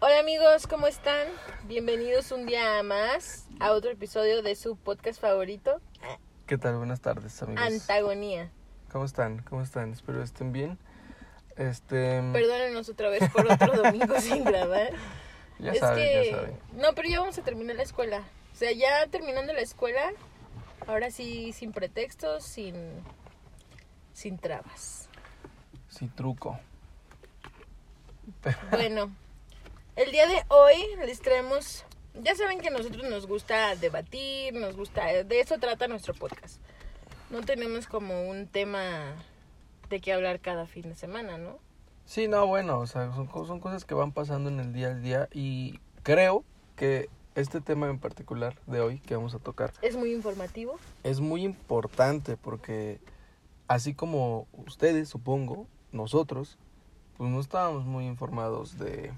Hola amigos, ¿cómo están? Bienvenidos un día más a otro episodio de su podcast favorito, ¿Qué tal? Buenas tardes, amigos. Antagonía. ¿Cómo están? ¿Cómo están? Espero estén bien. Este, Perdónenos otra vez por otro domingo sin grabar. ya es saben, que ya saben. no, pero ya vamos a terminar la escuela. O sea, ya terminando la escuela, ahora sí sin pretextos, sin sin trabas. Sí, truco. Bueno, el día de hoy les traemos, ya saben que a nosotros nos gusta debatir, nos gusta, de eso trata nuestro podcast. No tenemos como un tema de qué hablar cada fin de semana, ¿no? Sí, no, bueno, o sea, son, co- son cosas que van pasando en el día al día y creo que este tema en particular de hoy que vamos a tocar Es muy informativo. es muy importante porque así como ustedes, supongo, nosotros, pues no estábamos muy informados de,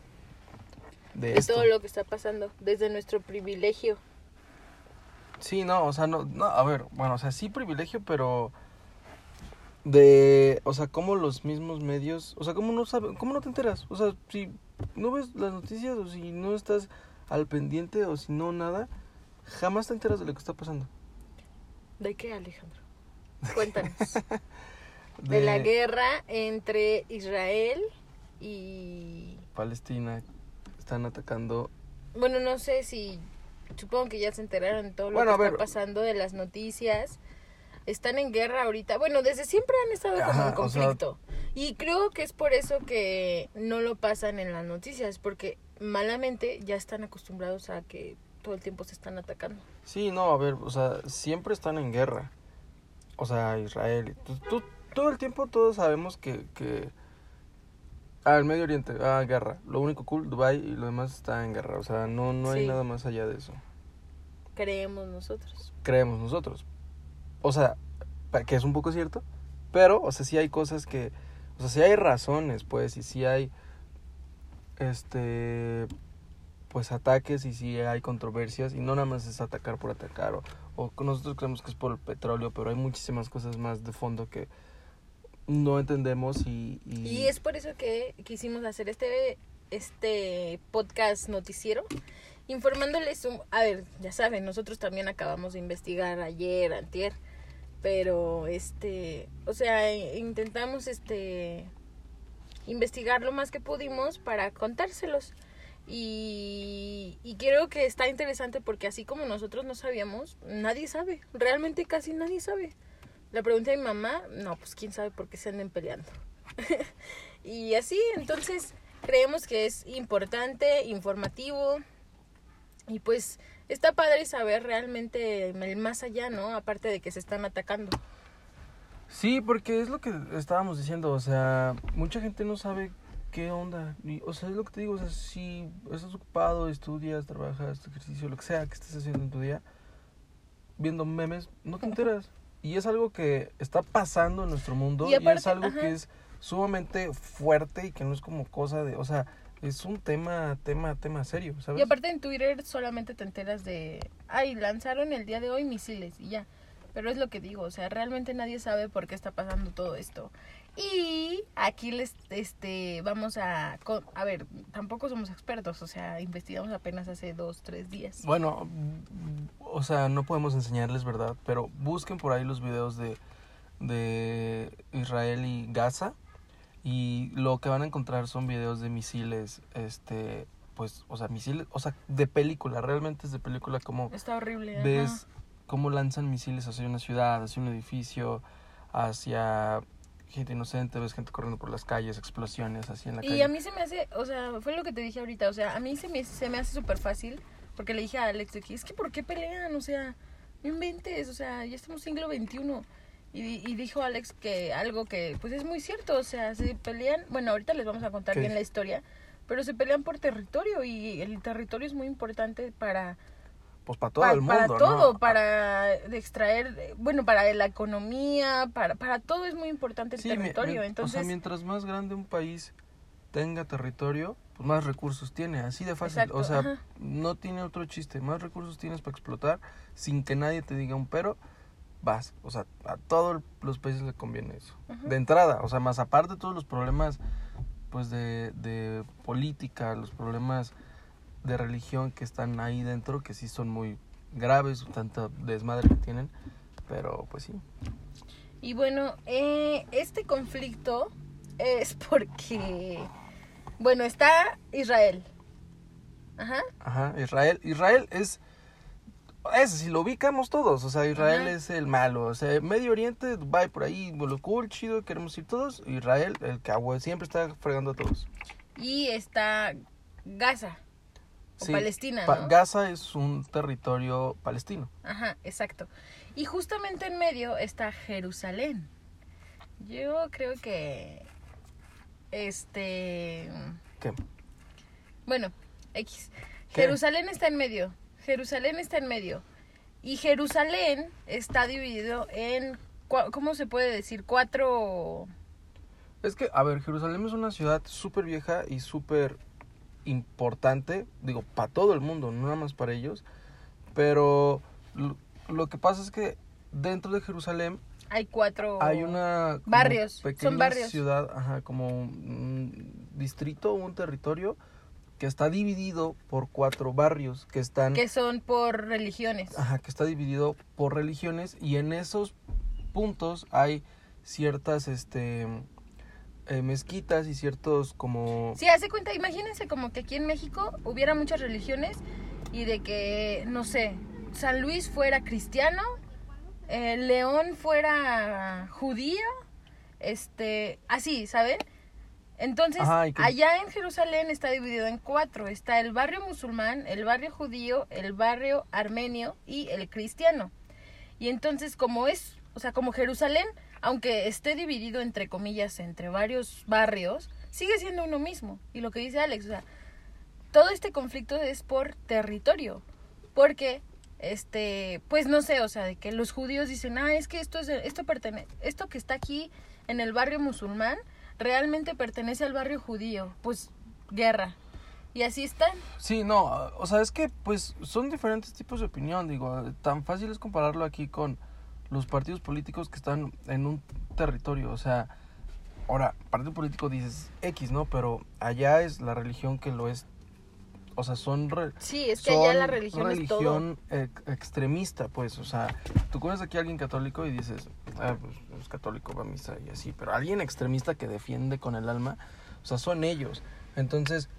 de, de esto. todo lo que está pasando desde nuestro privilegio. Sí, no, o sea, no, no, a ver, bueno, o sea, sí privilegio, pero de, o sea, como los mismos medios, o sea, ¿cómo no sabe, cómo no te enteras? O sea, si no ves las noticias o si no estás al pendiente o si no nada, jamás te enteras de lo que está pasando. ¿De qué, Alejandro? Cuéntanos. de... la guerra entre Israel y Palestina están atacando. Bueno, no sé si. Supongo que ya se enteraron de todo lo Bueno, que está pasando de las noticias. Están en guerra ahorita. Bueno, desde siempre han estado como en o sea- conflicto. Y creo que es por eso que no lo pasan en las noticias. Porque malamente ya están acostumbrados a que todo el tiempo se están atacando. Sí, no, a ver, o sea, siempre están en guerra. O sea, Israel. Tú, tú- todo el tiempo todos sabemos que, que al Medio Oriente, ah, guerra. Lo único cool, Dubai y lo demás está en guerra. O sea, no, no hay nada más allá de eso. Creemos nosotros. Creemos nosotros. O sea, que es un poco cierto, pero, o sea, sí hay cosas que, o sea, sí hay razones, pues, y sí hay, este, pues, ataques y sí hay controversias, y no nada más es atacar por atacar, o, o nosotros creemos que es por el petróleo, pero hay muchísimas cosas más de fondo que no entendemos y... y- es por eso que quisimos hacer este, este podcast noticiero, informándoles, un- a ver, ya saben, nosotros también acabamos de investigar ayer, antier, pero este, o sea, e- intentamos este investigar lo más que pudimos para contárselos. Y, y creo que está interesante porque así como nosotros no sabíamos, nadie sabe, realmente casi nadie sabe. Le pregunté a mi mamá, no, pues quién sabe por qué se anden peleando. y así, entonces creemos que es importante, informativo y pues está padre saber realmente el más allá, ¿no? Aparte de que se están atacando. Sí, porque es lo que estábamos diciendo, o sea, mucha gente no sabe qué onda, o sea, es lo que te digo, o sea, si estás ocupado, estudias, trabajas, ejercicio, lo que sea que estés haciendo en tu día, viendo memes, no te enteras. Y es algo que está pasando en nuestro mundo Y es algo ajá. que es sumamente fuerte y que no es como cosa de, o sea, es un tema, tema, tema serio, ¿sabes? Y aparte en Twitter solamente te enteras de, ay, lanzaron el día de hoy misiles y ya. Pero es lo que digo, o sea, realmente nadie sabe por qué está pasando todo esto. Y aquí les, este, vamos a, a ver, tampoco somos expertos, o sea, investigamos apenas hace dos, tres días. Bueno, o sea, no podemos enseñarles, ¿verdad? Pero busquen por ahí los videos de, de Israel y Gaza y lo que van a encontrar son videos de misiles, este, pues, o sea, misiles, o sea, de película, realmente es de película como Está horrible. ajá. Cómo lanzan misiles hacia una ciudad, hacia un edificio, hacia gente inocente, ves gente corriendo por las calles, explosiones así en la Y calle. a mí se me hace, o sea, fue lo que te dije ahorita, o sea, a mí se me, se me hace súper fácil, porque le dije a Alex, que, es que ¿por qué pelean? O sea, no inventes, o sea, ya estamos siglo XXI. Y, y dijo Alex que algo que, pues es muy cierto, o sea, se pelean, bueno, ahorita les vamos a contar ¿Qué bien la historia, pero se pelean por territorio y el territorio es muy importante para, Pues para todo pa- el mundo, para ¿no? todo, para de extraer, bueno, para la economía, para, para todo es muy importante el Sí, territorio. mi- O Entonces, sea, mientras más grande un país tenga territorio, pues más recursos tiene, así de fácil. Exacto, o sea, ajá. no tiene otro chiste. Más recursos tienes para explotar sin que nadie te diga un pero. Vas, o sea, a todos los países le conviene eso. De entrada, o sea, más aparte de todos los problemas pues de, de política, los problemas de religión que están ahí dentro, que sí son muy graves, tanta desmadre que tienen, pero pues sí. Y bueno, eh, este conflicto es porque, bueno, está Israel. Ajá. Ajá, Israel, Israel es, ese si lo ubicamos todos, o sea, Israel Ajá. es el malo, o sea, Medio Oriente, Dubai por ahí, lo cool, chido, queremos ir todos, Israel, el que ah, siempre está fregando a todos. Y está Gaza. O Sí, Palestina. Gaza es un territorio palestino. Ajá, exacto. Y justamente en medio está Jerusalén. Yo creo que. Este. ¿Qué? Bueno, X. ¿Qué? Jerusalén está en medio. Jerusalén está en medio. Y Jerusalén está dividido en. ¿Cómo se puede decir? Cuatro. Es que, a ver, Jerusalén es una ciudad súper vieja y súper importante, digo, para todo el mundo, no nada más para ellos, pero lo, lo que pasa es que dentro de Jerusalén Hay cuatro. hay una Barrios, son pequeña barrios. ciudad, ajá, como un distrito, un territorio que está dividido por cuatro barrios que están Que son por religiones. Ajá, que está dividido por religiones y en esos puntos hay ciertas este eh, mezquitas y ciertos como Sí, hace cuenta, imagínense como que aquí en México hubiera muchas religiones y de que, no sé, San Luis fuera cristiano, eh, León fuera judío, este, así, ¿saben? Entonces, Ajá, y que- allá en Jerusalén está dividido en cuatro. Está el barrio musulmán, el barrio judío, el barrio armenio y el cristiano. Y entonces, como es, o sea, como Jerusalén, aunque esté dividido entre comillas entre varios barrios, sigue siendo uno mismo. Y lo que dice Alex, o sea, todo este conflicto es por territorio. Porque, este, pues no sé, o sea, de que los judíos dicen, ah, es que esto es, esto pertenece, esto que está aquí en el barrio musulmán, realmente pertenece al barrio judío. Pues, guerra. Y así están. Sí, no, o sea, es que pues son diferentes tipos de opinión, digo, tan fácil es compararlo aquí con los partidos políticos que están en un territorio, o sea, ahora, partido político dices X, ¿no? Pero allá es la religión que lo es, o sea, son re- Sí, es que allá la religión, es todo. religión ex- extremista, pues, o sea, tú conoces aquí a alguien católico y dices, ah, pues es católico, va a misa y así, pero alguien extremista que defiende con el alma, o sea, son ellos. Entonces,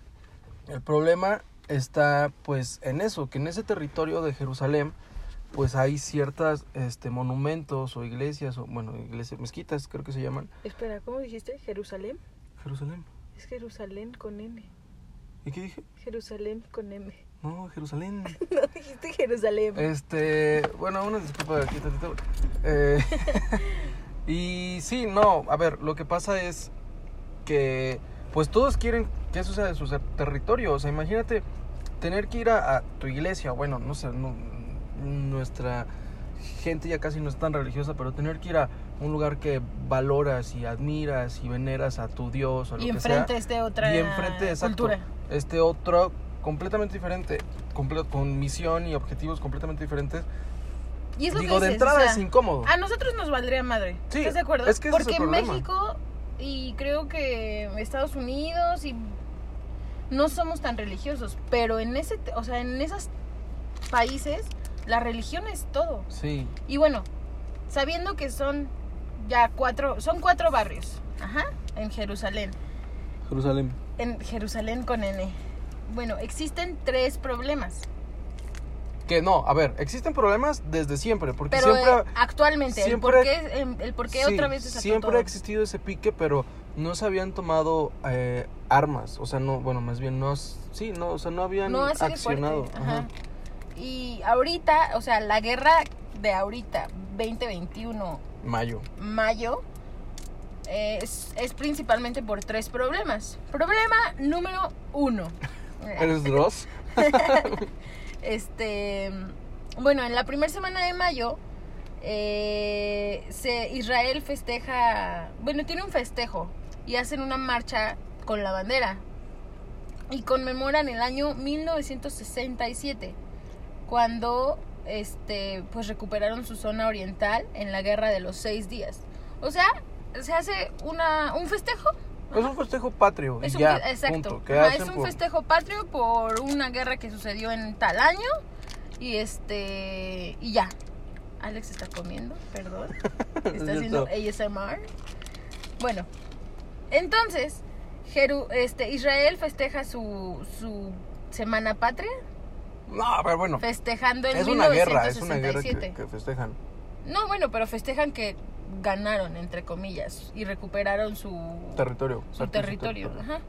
el problema está, pues, en eso, que en ese territorio de Jerusalén, pues hay ciertas, este, monumentos o iglesias, o, bueno, iglesias, mezquitas, creo que se llaman. Espera, ¿cómo dijiste? ¿Jerusalén? Jerusalén. Es Jerusalén con N. ¿Y qué dije? Jerusalén con M. No, Jerusalén. No dijiste Jerusalén. Este, bueno, una disculpa aquí tantito. Eh, y sí, no, a ver, lo que pasa es que pues todos quieren que eso sea de su territorio, o sea, imagínate tener que ir a, a tu iglesia, bueno, no sé, no- nuestra gente ya casi no es tan religiosa, pero tener que ir a un lugar que valoras y admiras y veneras a tu Dios o lo y que sea enfrente esté otra y enfrente, exacto, cultura. este otro completamente diferente, comple- con misión y objetivos completamente diferentes. Y es lo Digo, que de entrada o sea, es incómodo. A nosotros nos valdría madre. Sí, ¿Estás de acuerdo? es que es Porque problema. México y creo que Estados Unidos y no somos tan religiosos, pero en ese, o sea, en esos países la religión es todo. Sí, Y bueno, sabiendo que son ya cuatro, son cuatro barrios, ajá, en Jerusalén, Jerusalén. en Jerusalén con N. Bueno, existen tres problemas, Que no, a ver, existen problemas desde siempre, porque pero siempre, eh, actualmente siempre- el por qué, em, el por qué sí, otra vez siempre todo. ha existido ese pique, pero no se habían tomado eh, armas, o sea, no, bueno, más bien no, sí, no, o sea, no habían no accionado. Ajá. Y ahorita, o sea, la guerra de ahorita, 2021, Mayo. mayo, es, es principalmente por tres problemas. Problema número uno. ¿Eres Dross? Este, bueno, en la primera semana de mayo, eh, se, Israel festeja, bueno, tiene un festejo y hacen una marcha con la bandera y conmemoran el año 1967 cuando este pues recuperaron su zona oriental en la guerra de los seis días o sea se hace una un festejo Es un festejo patrio. Es un, ya, exacto. punto. ¿Qué Ajá, hacen es un por- festejo patrio por una guerra que sucedió en tal año. Y este. Y ya. Alex está comiendo, perdón. Es Está haciendo ASMR. Bueno, entonces, Jeru, este, Israel festeja su, su semana patria, No, pero bueno. festejando en Es una guerra, es 1967. una guerra que, que festejan. No, bueno, pero festejan que ganaron, entre comillas, y recuperaron su, Territorio. su territorio. Ajá.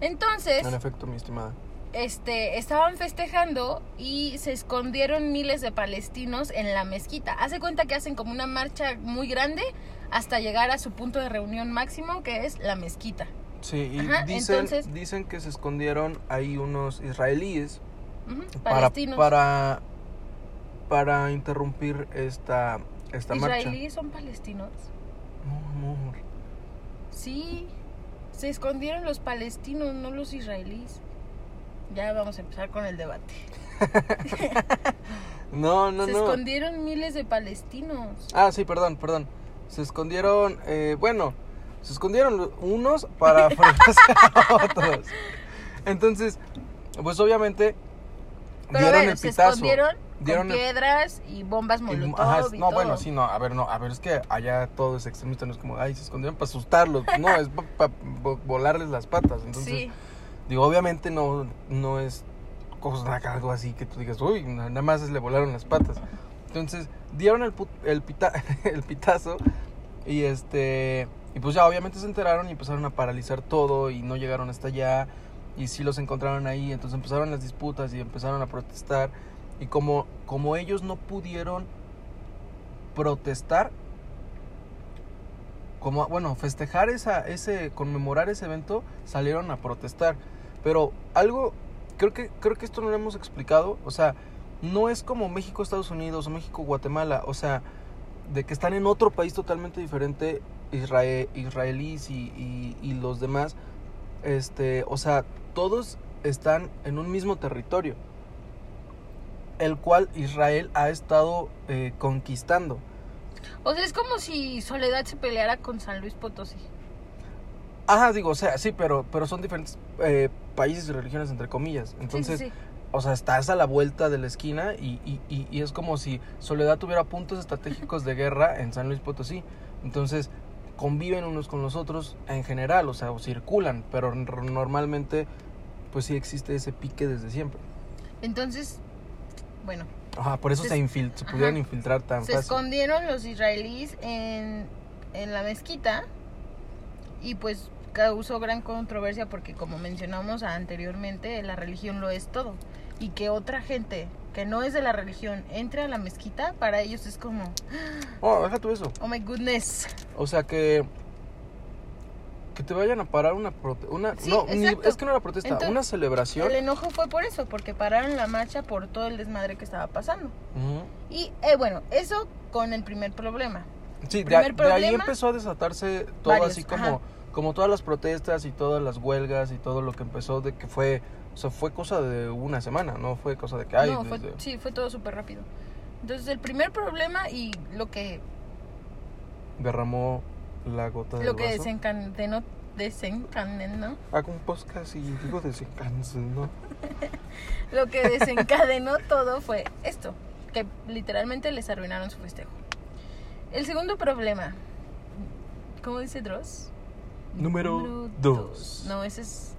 Entonces, En efecto, mi estimada. este, estaban festejando y se escondieron miles de palestinos en la mezquita. Hace cuenta que hacen como una marcha muy grande hasta llegar a su punto de reunión máximo, que es la mezquita. Sí, y Ajá, dicen, entonces- dicen que se escondieron ahí unos israelíes Ujú, para, Palestinos. para, para interrumpir esta, esta marcha. ¿Israelíes son palestinos? No, amor. Sí, se escondieron los palestinos, no los israelíes. Ya vamos a empezar con el debate. No, no, se no. escondieron miles de palestinos. Ah, sí, perdón, perdón. Se escondieron, eh, bueno, se escondieron unos para a otros. Entonces, pues obviamente Pero a dieron ver, el se pitazo. escondieron Dieron con piedras y bombas molotov ajá, y no, todo. bueno, sí, no, a ver, no, a ver, es que allá todo es extremista, no es como, ay, se escondieron para asustarlos, no, es para volarles las patas. Entonces, sí, digo, obviamente no, no es cosa algo así que tú digas, uy, nada más le volaron las patas. Entonces, dieron el, el, pita- el pitazo y este y pues ya obviamente se enteraron y empezaron a paralizar todo y no llegaron hasta allá y sí los encontraron ahí, entonces empezaron las disputas y empezaron a protestar. Y como como ellos no pudieron protestar como bueno, festejar esa ese conmemorar ese evento, salieron a protestar. Pero algo creo que creo que esto no lo hemos explicado, o sea, no es como México, Estados Unidos o México, Guatemala, o sea, de que están en otro país totalmente diferente, Israel, israelíes y, y, y los demás, este, o sea, todos están en un mismo territorio, el cual Israel ha estado eh, conquistando. o sea, es como si Soledad se peleara con San Luis Potosí. Ajá, digo, o sea, sí, pero, pero son diferentes eh, países y religiones, entre comillas. Sí, Entonces, sí, sí. o sea, estás a la vuelta de la esquina y, y, y, y es como si Soledad tuviera puntos estratégicos de guerra en San Luis Potosí. Entonces, conviven unos con los otros en general, o sea, o circulan, pero normalmente, pues sí existe ese pique desde siempre. Entonces, bueno, Ajá, por eso Se se, infil- se ajá. infiltrar tan se fácil. escondieron los israelíes en, en la mezquita y pues causó gran controversia porque como mencionamos anteriormente, la religión lo es todo. Y que otra gente que no es de la religión entre a la mezquita, para ellos es como, Oh, deja tú eso. oh my goodness. O sea que que te vayan a parar una prote- una Sí, no, ni- es que no era protesta, Entonces, una celebración. El enojo fue por eso, porque pararon la marcha por todo el desmadre que estaba pasando. Y eh, bueno, eso con el primer problema. Sí, de, Primer de ahí problema, empezó a desatarse todo varios, así como, ajá. como todas las protestas y todas las huelgas y todo lo que empezó de que fue, sea, fue cosa de una semana, no fue cosa de que hay. no, fue, desde- sí, fue todo súper rápido. Entonces el primer problema y lo que derramó la gota del lo que desencadenó desencadenó Hago un podcast y digo desencadenó. lo que desencadenó todo fue esto que literalmente les arruinaron su festejo el segundo problema cómo dice Dross Número dos. no ese es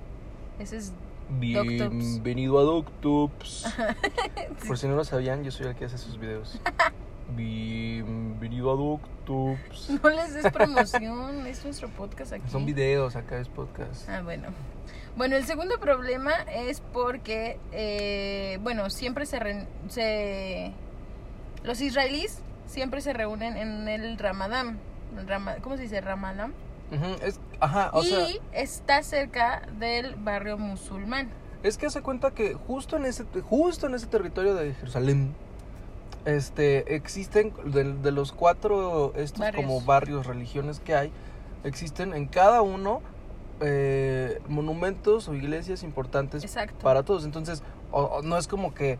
ese es Bienvenido a Doctops. Por si no lo sabían, yo soy el que hace sus videos. Bienvenido a Doctops. no les des promoción es nuestro podcast aquí Son videos, acá es podcast. Ah, bueno. Bueno, el segundo problema es porque, eh, bueno, siempre se, re- se... Los israelíes siempre se reúnen en el Ramadán. ¿Cómo se dice? Ramadán. Ujú, es, ajá, o y sea, está cerca del barrio musulmán. es que hace cuenta que justo en ese justo en ese territorio de Jerusalén este existen de, de los cuatro estos Barrios. como barrios religiones que hay existen en cada uno eh, monumentos o iglesias importantes Exacto. para todos entonces o- o no es como que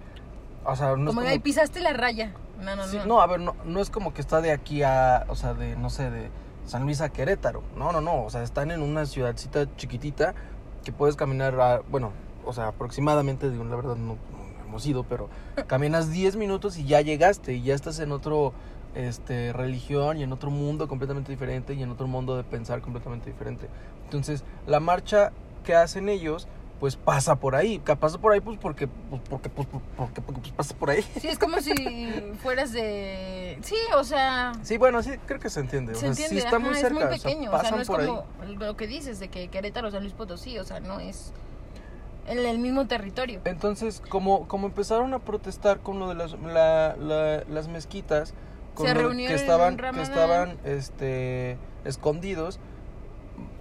o sea no como, es como pisaste la raya. No, no, Sí, no. no, a ver, no, no es como que está de aquí a, o sea, de, no sé, de San Luis a Querétaro. No, no, no. O sea, están en una ciudadcita chiquitita que puedes caminar, a, bueno, o sea, aproximadamente, digo, la verdad no, no hemos ido, pero caminas 10 minutos y ya llegaste y ya estás en otro este religión y en otro mundo completamente diferente y en otro mundo de pensar completamente diferente. Entonces, la marcha que hacen ellos pues pasa por ahí, pasa por ahí pues porque pues porque pues porque, porque pues pasa por ahí. Sí, es como si fueras de sí, o sea, Sí, bueno, sí creo que se entiende, o se sea, entiende, sí está muy ajá, cerca, es muy o sea, pequeño, o sea, no es por ahí. como lo que dices de que Querétaro, San Luis Potosí, o sea, no es en el mismo territorio. Entonces, como, como empezaron a protestar con lo de las, la- la- las mezquitas, con Se lo que estaban, que estaban este, escondidos,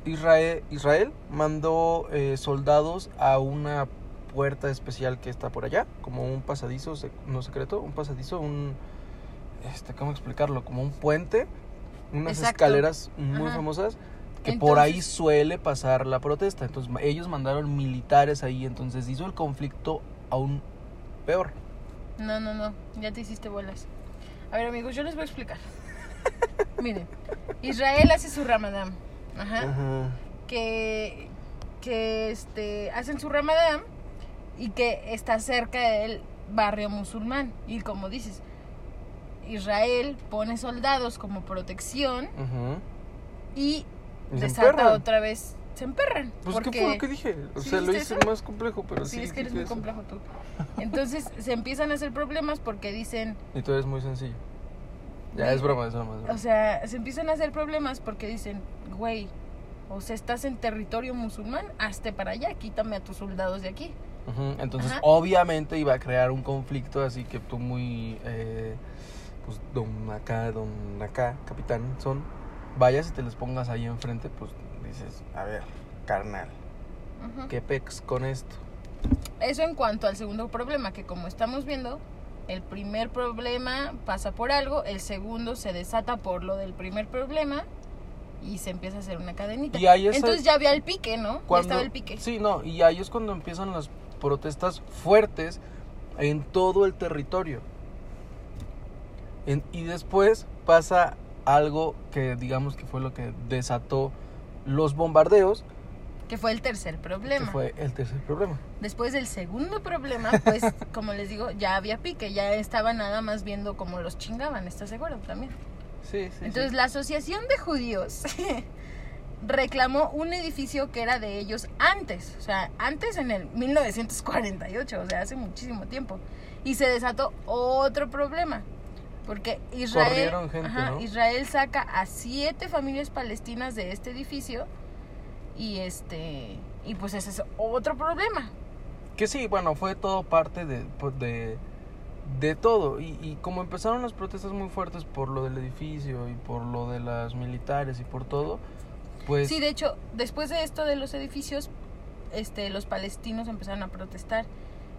Israel, Israel mandó eh, soldados a una puerta especial que está por allá, como un pasadizo, no secreto, un pasadizo, un, este, ¿cómo explicarlo? Como un puente, unas Exacto. escaleras muy Ajá. famosas que por ahí suele pasar la protesta. Entonces ellos mandaron militares ahí, entonces hizo el conflicto aún peor. No, no, no, ya te hiciste bolas. A ver, amigos, yo les voy a explicar. Miren, Israel hace su Ramadán. Ajá. Ajá. que, que este, hacen su ramadán y que está cerca del barrio musulmán. Y como dices, Israel pone soldados como protección Ajá. y, Y desata otra vez. Se emperran. Pues porque, ¿qué fue lo que dije? O ¿Sí sea, lo hice eso? más complejo, pero Sí, sí. es que eres muy eso. complejo tú. Entonces se empiezan a hacer problemas porque dicen, Y tú eres muy sencillo. Ya, es broma, es broma. es broma. o sea, se empiezan a hacer problemas porque dicen, güey, o sea, estás en territorio musulmán, hazte para allá, quítame a tus soldados de aquí. Entonces, Ajá. obviamente iba a crear un conflicto, así que tú muy, eh, pues, don acá, don acá, capitán, son, vayas y te les pongas ahí enfrente, pues, dices, a ver, carnal. ¿qué pex con esto? Eso en cuanto al segundo problema, que como estamos viendo, el primer problema pasa por algo, el segundo se desata por lo del primer problema y se empieza a hacer una cadenita. Y ahí es Entonces el- ya había el pique, ¿no? Ya Cuando- estaba el pique. Sí, no, y ahí es cuando empiezan las protestas fuertes en todo el territorio. En- y después pasa algo que digamos que fue lo que desató los bombardeos, Que fue el tercer problema. que fue el tercer problema. Después del segundo problema, pues, como les digo, ya había pique, ya estaba nada más viendo cómo los chingaban, ¿estás acuerdo? También. Sí, sí. Entonces la Asociación de Judíos reclamó un edificio que era de ellos antes, o sea, antes en el 1948, o sea, hace muchísimo tiempo. Y se desató otro problema, porque Israel, Corrieron gente, ajá, ¿no? Israel saca a siete familias palestinas de este edificio y este y pues ese es otro problema. Que sí, bueno, fue todo parte de, pues, de, de todo. Y, y como empezaron las protestas muy fuertes por lo del edificio y por lo de las militares y por todo, pues... Sí, de hecho, después de esto de los edificios, este, los palestinos empezaron a protestar,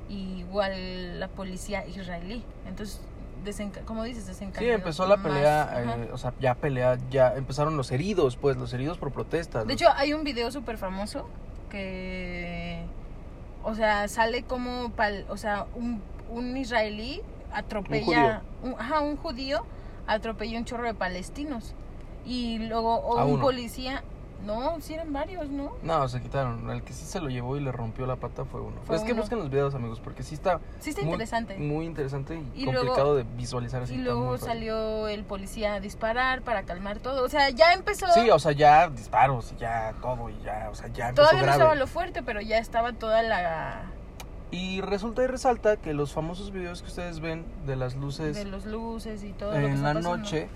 y igual la policía israelí. Entonces, desenca como dices, Sí, desencadenó. empezó la más, pelea, eh, o sea, ya pelea, ya empezaron los heridos, pues, los heridos por protestas. De los- hecho, hay un video súper famoso que, o sea, sale como, pal, o sea, un, un israelí atropella, un, ajá, un judío atropella un chorro de palestinos. Y luego, o un uno. policía, no, sí eran varios, ¿no? No, se quitaron. El que sí se lo llevó y le rompió la pata fue uno. Fue es que busquen los videos, amigos, porque sí está Sí está muy, interesante. muy interesante y, Y complicado de visualizar así. Y luego salió el policía a disparar para calmar todo. O sea, ya empezó. Sí, o sea, ya disparos y ya todo y ya, o sea, ya empezó Todavía no estaba lo fuerte, pero ya estaba toda la. Y resulta y resalta que los famosos videos que ustedes ven de las luces de los luces y todo lo que en está la pasando. noche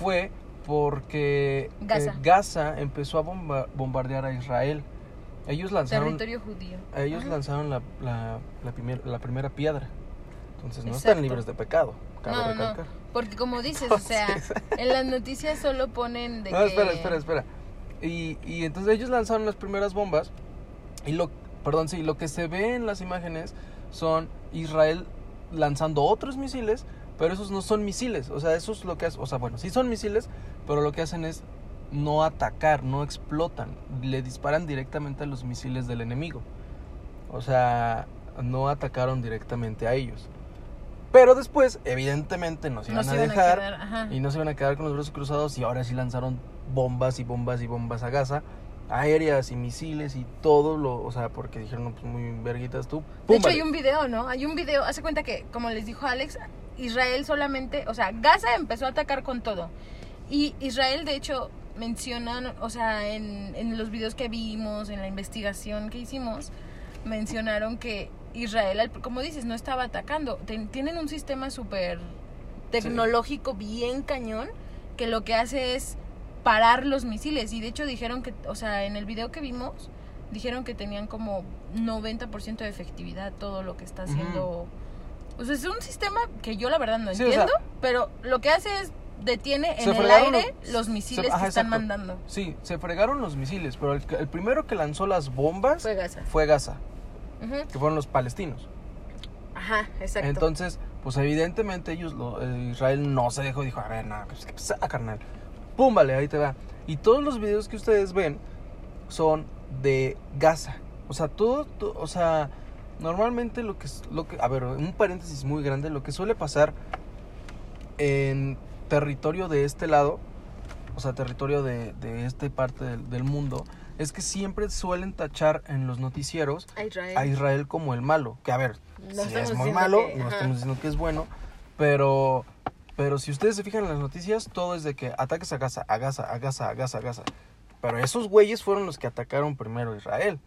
fue porque eh, Gaza. Gaza empezó a bomba- bombardear a Israel. Ellos lanzaron, Territorio judío. ellos Ajá. lanzaron la, la, la, primer- la primera piedra. Entonces no Exacto. están libres de pecado. Cabe No, no, recalcar. Porque como dices, o sea, Entonces- en las noticias solo ponen de No, que. espera, espera, espera. Y, y entonces ellos lanzaron las primeras bombas. Y lo, perdón, sí, lo que se ve en las imágenes son Israel lanzando otros misiles, pero esos no son misiles. O sea, eso es lo que hacen. O sea, bueno, sí son misiles, pero lo que hacen es no atacar, no explotan. Le disparan directamente a los misiles del enemigo. O sea, no atacaron directamente a ellos. Pero después, evidentemente, nos iban Nos a iban a dejar quedar, y no se iban a quedar con los brazos cruzados y ahora sí lanzaron bombas y bombas y bombas a Gaza, aéreas y misiles y todo lo, o sea, porque dijeron, no, pues muy verguitas tú. De hecho, hay un video, ¿no? Hay un video, hace cuenta que, como les dijo Alex, Israel solamente, o sea, Gaza empezó a atacar con todo. Y Israel, de hecho, mencionan, o sea, en, en los videos que vimos, en la investigación que hicimos, mencionaron que Israel, como dices, no estaba atacando. Ten- tienen un sistema súper tecnológico bien cañón que lo que hace es parar los misiles. Y de hecho dijeron que, o sea, en el video que vimos, dijeron que tenían como 90% de efectividad todo lo que está haciendo. O sea, es un sistema que yo la verdad no Sí, o entiendo, sea- pero lo que hace es detiene en el aire los- los se- misiles ajá, que están exacto. mandando. Sí, se fregaron los misiles, pero el, que- el primero que lanzó las bombas Fue Gaza. fue Gaza, que fueron los palestinos. Ajá, exacto. Entonces, pues evidentemente ellos, lo- eh, Israel no se dejó, dijo, a ver, no, pues, ¿qué pasa, carnal? Pum, vale, ahí te va. Y todos los videos que ustedes ven son de Gaza. O sea, todo, to- o sea, normalmente lo que, es- lo que, a ver, un paréntesis muy grande, lo que suele pasar en territorio de este lado, o sea, territorio de, de esta parte del, del mundo, es que siempre suelen tachar en los noticieros a Israel. a Israel como el malo. Que a ver, No si es muy malo, que- no estamos diciendo que es bueno, pero pero si ustedes se fijan en las noticias, todo es de que ataques a Gaza, a Gaza, a Gaza, a Gaza, a Gaza. Pero esos güeyes fueron los que atacaron primero a Israel.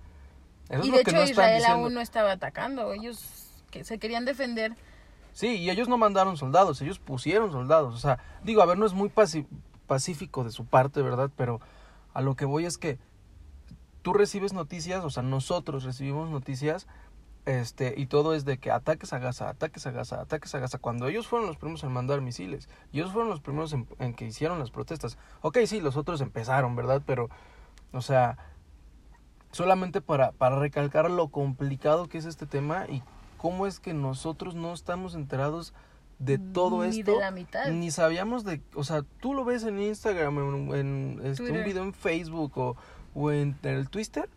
Eso y es de lo que hecho no Israel aún no estaba atacando. Ellos que se querían defender. Sí, y ellos no mandaron soldados, ellos pusieron soldados. O sea, digo, a ver, no es muy pacífico de su parte, ¿verdad? Pero a lo que voy es que tú recibes noticias, o sea, nosotros recibimos noticias, este, y todo es de que ataques a Gaza, ataques a Gaza, ataques a Gaza, cuando ellos fueron los primeros en mandar misiles, y ellos fueron los primeros en, en que hicieron las protestas. Ok, sí, los otros empezaron, ¿verdad? Pero, o sea, solamente para, para recalcar lo complicado que es este tema y cómo es que nosotros no estamos enterados de todo Ni esto. de la mitad. Ni sabíamos de, o sea, tú lo ves en Instagram, en, en, este, un video en Facebook o, o en, en el Twitter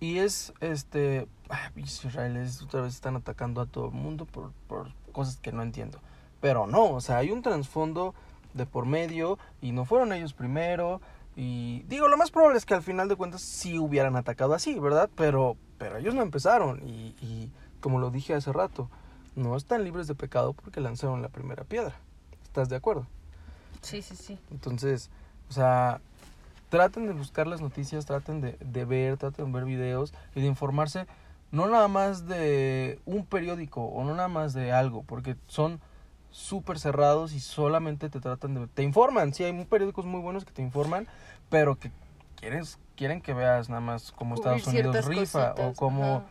y es, este, ah, israelíes otra vez están atacando a todo el mundo por, por cosas que no entiendo. Pero no, o sea, hay un trasfondo de por medio y no fueron ellos primero y digo, lo más probable es que al final de cuentas sí hubieran atacado así, ¿verdad? Pero, pero ellos no empezaron y, y como lo dije hace rato, no están libres de pecado porque lanzaron la primera piedra. ¿Estás de acuerdo? Sí, sí, sí. Entonces, o sea, traten de buscar las noticias, traten de, de ver, traten de ver videos y de informarse, no nada más de un periódico o no nada más de algo, porque son súper cerrados y solamente te tratan de... Te informan, sí, hay periódicos muy buenos que te informan, pero que quieres, quieren que veas nada más cómo Estados Unidos rifa o cómo ajá.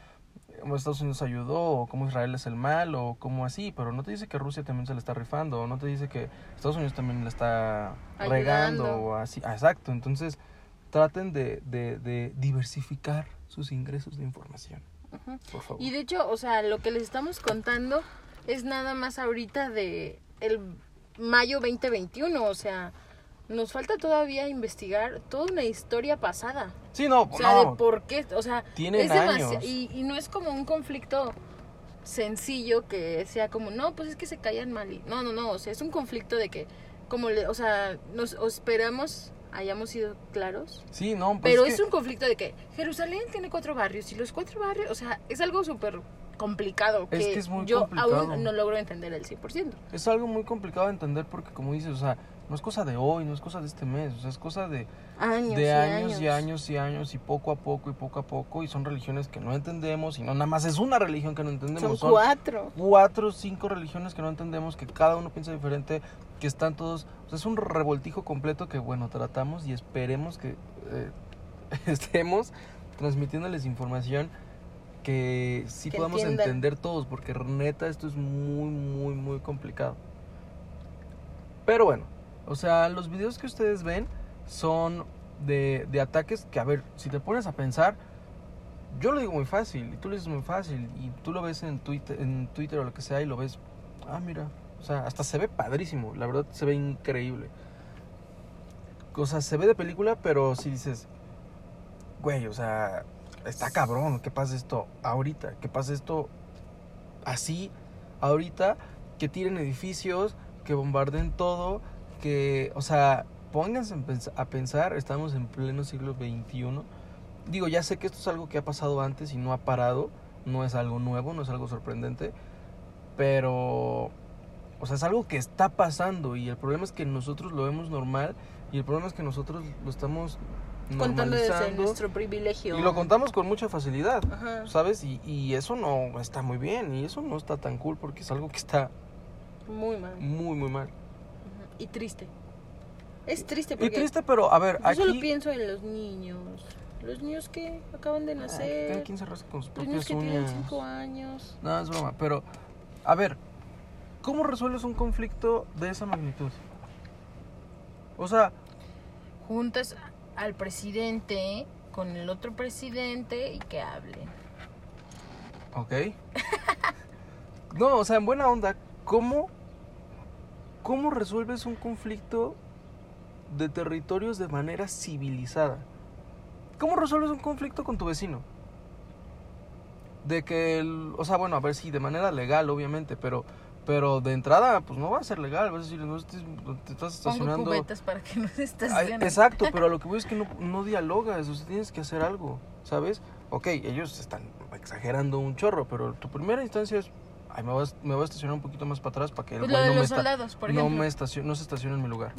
Estados Unidos ayudó, o cómo Israel es el mal, o cómo así, pero no te dice que Rusia también se le está rifando, o no te dice que Estados Unidos también le está regando, o así. Ah, exacto, entonces traten de, de, de diversificar sus ingresos de información, por favor. Y de hecho, o sea, lo que les estamos contando es nada más ahorita de el mayo 2021, o sea, nos falta todavía investigar toda una historia pasada. Sí, no, O sea, no, de por qué, o sea, Tienen es años. Y, y no es como un conflicto sencillo que sea como, no, pues es que se callan mal. y- No, no, no, o sea, es un conflicto de que, como, le, o sea, nos esperamos hayamos sido claros. sí, no, pues Pero es es, que- un conflicto de que Jerusalén tiene cuatro barrios y los cuatro barrios, o sea, es algo súper complicado Es que, que es muy yo complicado. aún no logro entender el 100%. es algo muy complicado de entender porque como dices, o sea, no es cosa de hoy, no es cosa de este mes, o sea, es cosa de, Años de y años, y años y años y poco a poco y poco a poco y son religiones que no entendemos y no nada más es una religión que no entendemos Son cuatro. cuatro cinco religiones que no entendemos que cada uno piensa diferente que están todos o sea, es un revoltijo completo que bueno tratamos y esperemos que eh, estemos transmitiéndoles información que sí Que podamos entiendan. entender todos porque neta esto es muy muy muy complicado pero bueno o sea los videos que ustedes ven son de, de ataques que, a ver, si te pones a pensar, yo lo digo muy fácil y tú lo dices muy fácil y tú lo ves en Twitter, en Twitter o lo que sea y lo ves, ah, mira, o sea, hasta se ve padrísimo, la verdad se ve increíble. O sea, se ve de película, pero si dices, güey, o sea, está cabrón, que pasa esto ahorita, que pasa esto así, ahorita, que tiren edificios, que bombarden todo, que, o sea, pónganse a pensar, estamos en pleno siglo XXI. Digo, ya sé que esto es algo que ha pasado antes y no ha parado, no es algo nuevo, no es algo sorprendente, pero, o sea, es algo que está pasando y el problema es que nosotros lo vemos normal y el problema es que nosotros lo estamos contando desde nuestro privilegio. Y lo contamos con mucha facilidad, ¿sabes? Y, y eso no está muy bien y eso no está tan cool porque es algo que está muy mal. Muy, muy mal. Y triste. Es triste porque... Y triste, pero a ver, yo solo pienso en los niños. Los niños que acaban de nacer. quien se rasca con sus los niños que tienen 5 años. No, es broma. Pero, a ver, ¿cómo resuelves un conflicto de esa magnitud? O sea... Juntas al presidente con el otro presidente y que hablen. Ok. no, o sea, en buena onda, ¿cómo, cómo resuelves un conflicto de territorios de manera civilizada? ¿Cómo resuelves un conflicto con tu vecino? De que, el, o sea, bueno, a ver si de manera legal, obviamente, pero pero de entrada, pues no va a ser legal. Vas a decir, no te estás estacionando. Pongo cubetas para que no se estacionen. Exacto, pero a lo que voy es que no, no dialogas. O sea, tienes que hacer algo, ¿sabes? Ok, ellos están exagerando un chorro, pero tu primera instancia es. Ay, me voy, a, me voy a estacionar un poquito más para atrás para que pues no, me soldados, por no, me estacione, no se estacione en mi lugar.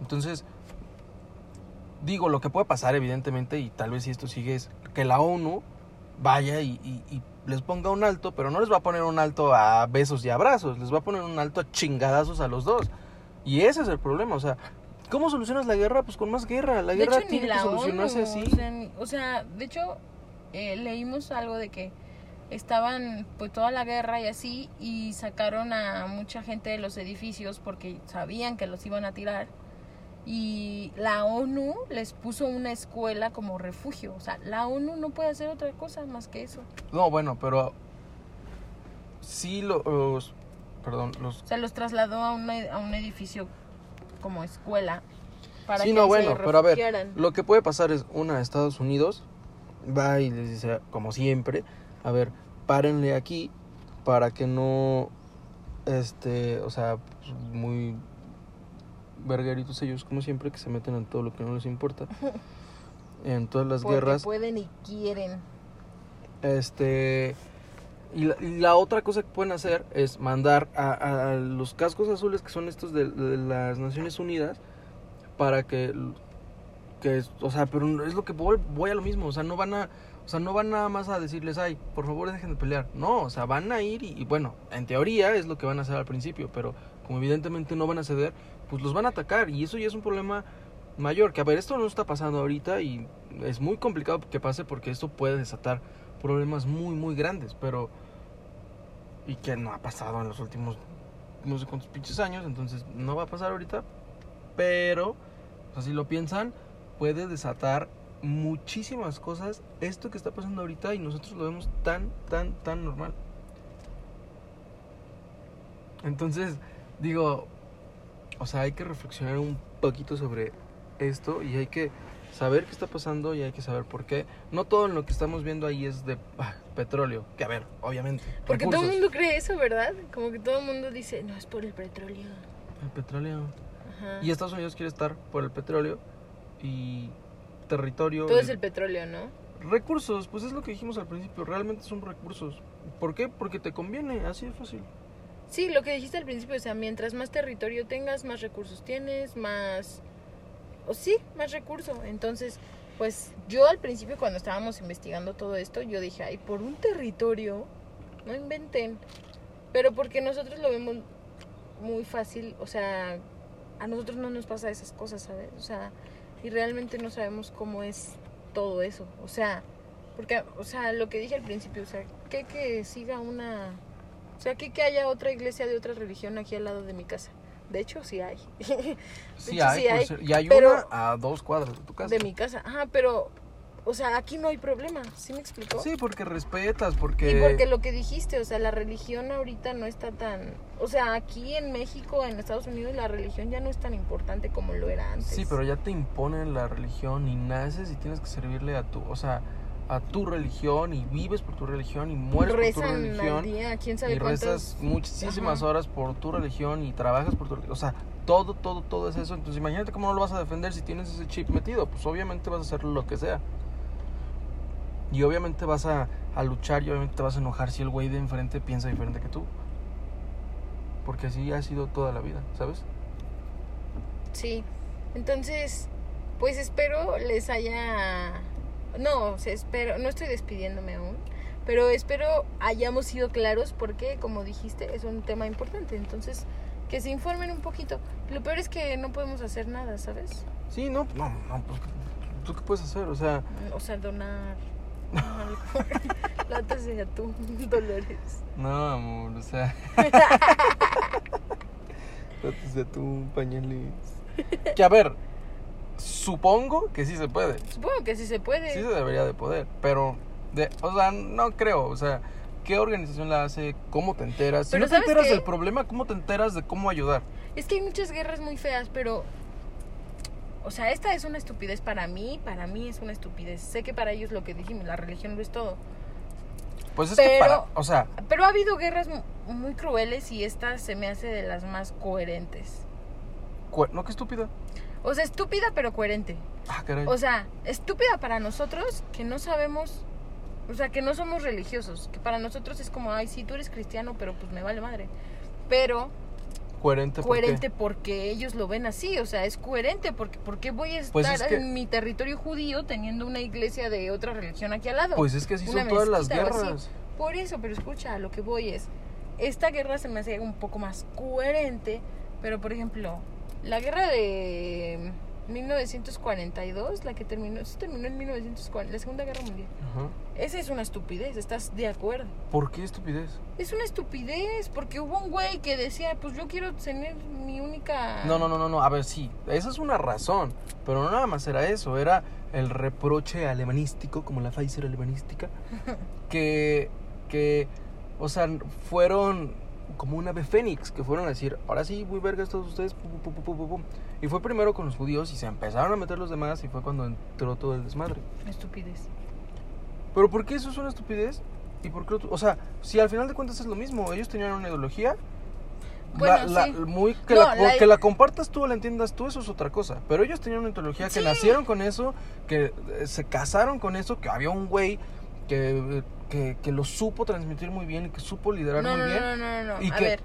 Entonces, digo, lo que puede pasar, evidentemente, y tal vez si esto sigue, es que la ONU vaya y, y les ponga un alto, pero no les va a poner un alto a besos y abrazos, les va a poner un alto a chingadazos a los dos. Y ese es el problema, o sea, ¿cómo solucionas la guerra? Pues con más guerra, la guerra tiene que solucionarse así. O sea, de hecho, eh, leímos algo de que estaban pues toda la guerra y así y sacaron a mucha gente de los edificios porque sabían que los iban a tirar y la ONU les puso una escuela como refugio. O sea, la ONU no puede hacer otra cosa más que eso. No, bueno, pero sí los... Perdón, los... Se los trasladó a, a un edificio como escuela. Para sí, no, bueno, pero a ver, lo que puede pasar es, una, Estados Unidos va y les dice, como siempre, a ver, párenle aquí para que no, este, o sea, pues, muy vergueritos ellos, como siempre, que se meten en todo lo que no les importa. En todas las Porque guerras. pueden y quieren. Este. Y la, otra cosa que pueden hacer es mandar a, los cascos azules, que son estos de, las Naciones Unidas, para que. que o sea, pero es lo que voy, voy a lo mismo. O sea, no van a. O sea, no van nada más a decirles, ay, por favor dejen de pelear. No, o sea, van a ir y, y, bueno, en teoría es lo que van a hacer al principio, pero como evidentemente no van a ceder, pues los van a atacar y eso ya es un problema mayor. Que a ver, esto no está pasando ahorita y es muy complicado que pase porque esto puede desatar problemas muy, muy grandes, pero... Y que no ha pasado en los últimos no sé cuántos pinches años, entonces no va a pasar ahorita, pero, o si lo piensan, puede desatar muchísimas cosas esto que está pasando ahorita y nosotros lo vemos tan, tan, tan normal. Entonces, digo, o sea, hay que reflexionar un poquito sobre esto y hay que saber qué está pasando y hay que saber por qué. No todo lo que estamos viendo ahí es de ah, petróleo, que a ver, obviamente. Porque todo el mundo cree eso, ¿verdad? Como que todo el mundo dice, no, es por el petróleo. El petróleo. Ajá. Y Estados Unidos quiere estar por el petróleo y territorio. Todo es el petróleo, ¿no? Recursos, pues es lo que dijimos al principio, realmente son recursos. ¿Por qué? Porque te conviene, así de fácil. Sí, lo que dijiste al principio, o sea, mientras más territorio tengas, más recursos tienes, más... O sí, más recursos. Entonces, pues yo al principio cuando estábamos investigando todo esto, yo dije, ay, por un territorio, no inventen. Pero porque nosotros lo vemos muy fácil, o sea, a nosotros no nos pasa esas cosas, ¿sabes? O sea, y realmente no sabemos cómo es todo eso. O sea, porque, o sea, lo que dije al principio, o sea, que que siga una o sea, aquí que haya otra iglesia de otra religión aquí al lado de mi casa. De hecho, sí hay. sí, hay, y hay una a dos cuadras de tu casa. De mi casa, ajá, pero, o sea, aquí no hay problema, ¿sí me explicó? Sí, porque respetas, porque... Y porque lo que dijiste, o sea, la religión ahorita no está tan... O sea, aquí en México, en Estados Unidos, la religión ya no es tan importante como lo era antes. Sí, pero ya te imponen la religión y naces y tienes que servirle a tu... O sea, a tu religión y vives por tu religión y mueres por tu al religión día, quién sabe y rezas muchísimas Ajá. horas por tu religión y trabajas por tu religión. O sea, todo, todo, todo es eso. Entonces imagínate cómo no lo vas a defender si tienes ese chip metido. Pues obviamente vas a hacer lo que sea. Y obviamente vas a, a luchar y obviamente te vas a enojar si el güey de enfrente piensa diferente que tú. Porque así ha sido toda la vida, ¿sabes? Sí. Entonces, pues espero les haya. No, se espero. No estoy despidiéndome aún. Pero espero hayamos sido claros porque, como dijiste, es un tema importante. Entonces, que se informen un poquito. Lo peor es que no podemos hacer nada, ¿sabes? Sí, no, no, no, pues, ¿tú qué puedes hacer? O sea, O sea, donar latas de atún, dolores. no, amor, o sea. Trates de tu pañales. Que a ver, supongo que sí se puede. Supongo que sí se puede. Sí se debería de poder, pero, de, o sea, no creo, o sea, ¿qué organización la hace? ¿Cómo te enteras? Si Pero no te ¿sabes enteras qué? del problema, ¿cómo te enteras de cómo ayudar? Es que hay muchas guerras muy feas, pero. O sea, esta es una estupidez para mí, para mí es una estupidez. Sé que para ellos lo que dijimos, la religión lo es todo. Pues es que Pero- para, o sea, Pero ha habido guerras mu- muy crueles y esta se me hace de las más coherentes. no, qué estúpida. O sea, estúpida pero coherente. Ah, caray. O sea, estúpida para nosotros que no sabemos, o sea, que no somos religiosos, que para nosotros es como, ay, sí, tú eres cristiano, pero pues me vale madre. Pero coherente, coherente porque ellos lo ven así, o sea, es coherente porque ¿por qué voy a estar Pues es que- en mi territorio judío teniendo una iglesia de otra religión aquí al lado? Pues es que así Una son todas las guerras. Por eso, pero escucha, a lo que voy es, esta guerra se me hace un poco más coherente, pero por ejemplo, la guerra de 1942, la que terminó, sí terminó en 1940, la Segunda Guerra Mundial. Ajá. Esa es una estupidez, ¿estás de acuerdo? ¿Por qué estupidez? Es una estupidez, porque hubo un güey que decía, pues yo quiero tener mi única... No, no, no, no, no, a ver, sí, esa es una razón, pero no nada más era eso, era el reproche alemanístico, como la Pfizer alemanística, que, que, o sea, fueron como un ave fénix, que fueron a decir, ahora sí, muy vergas todos ustedes, pum, pum, pum, y fue primero con los judíos y se empezaron a meter los demás y fue cuando entró todo el desmadre. Estupidez. Pero ¿por qué eso es una estupidez? ¿Y por qué otro? O sea, si al final de cuentas es lo mismo, ellos tenían una ideología. Bueno, la- la- sí. muy, que, No, la, la- que la compartas tú o la entiendas tú, eso es otra cosa. Pero ellos tenían una ideología que nacieron con eso, que eh, se casaron con eso, que había un güey que, eh, que, que lo supo transmitir muy bien y que supo liderar No, muy no, bien. no, no, no, no, Y a que- ver,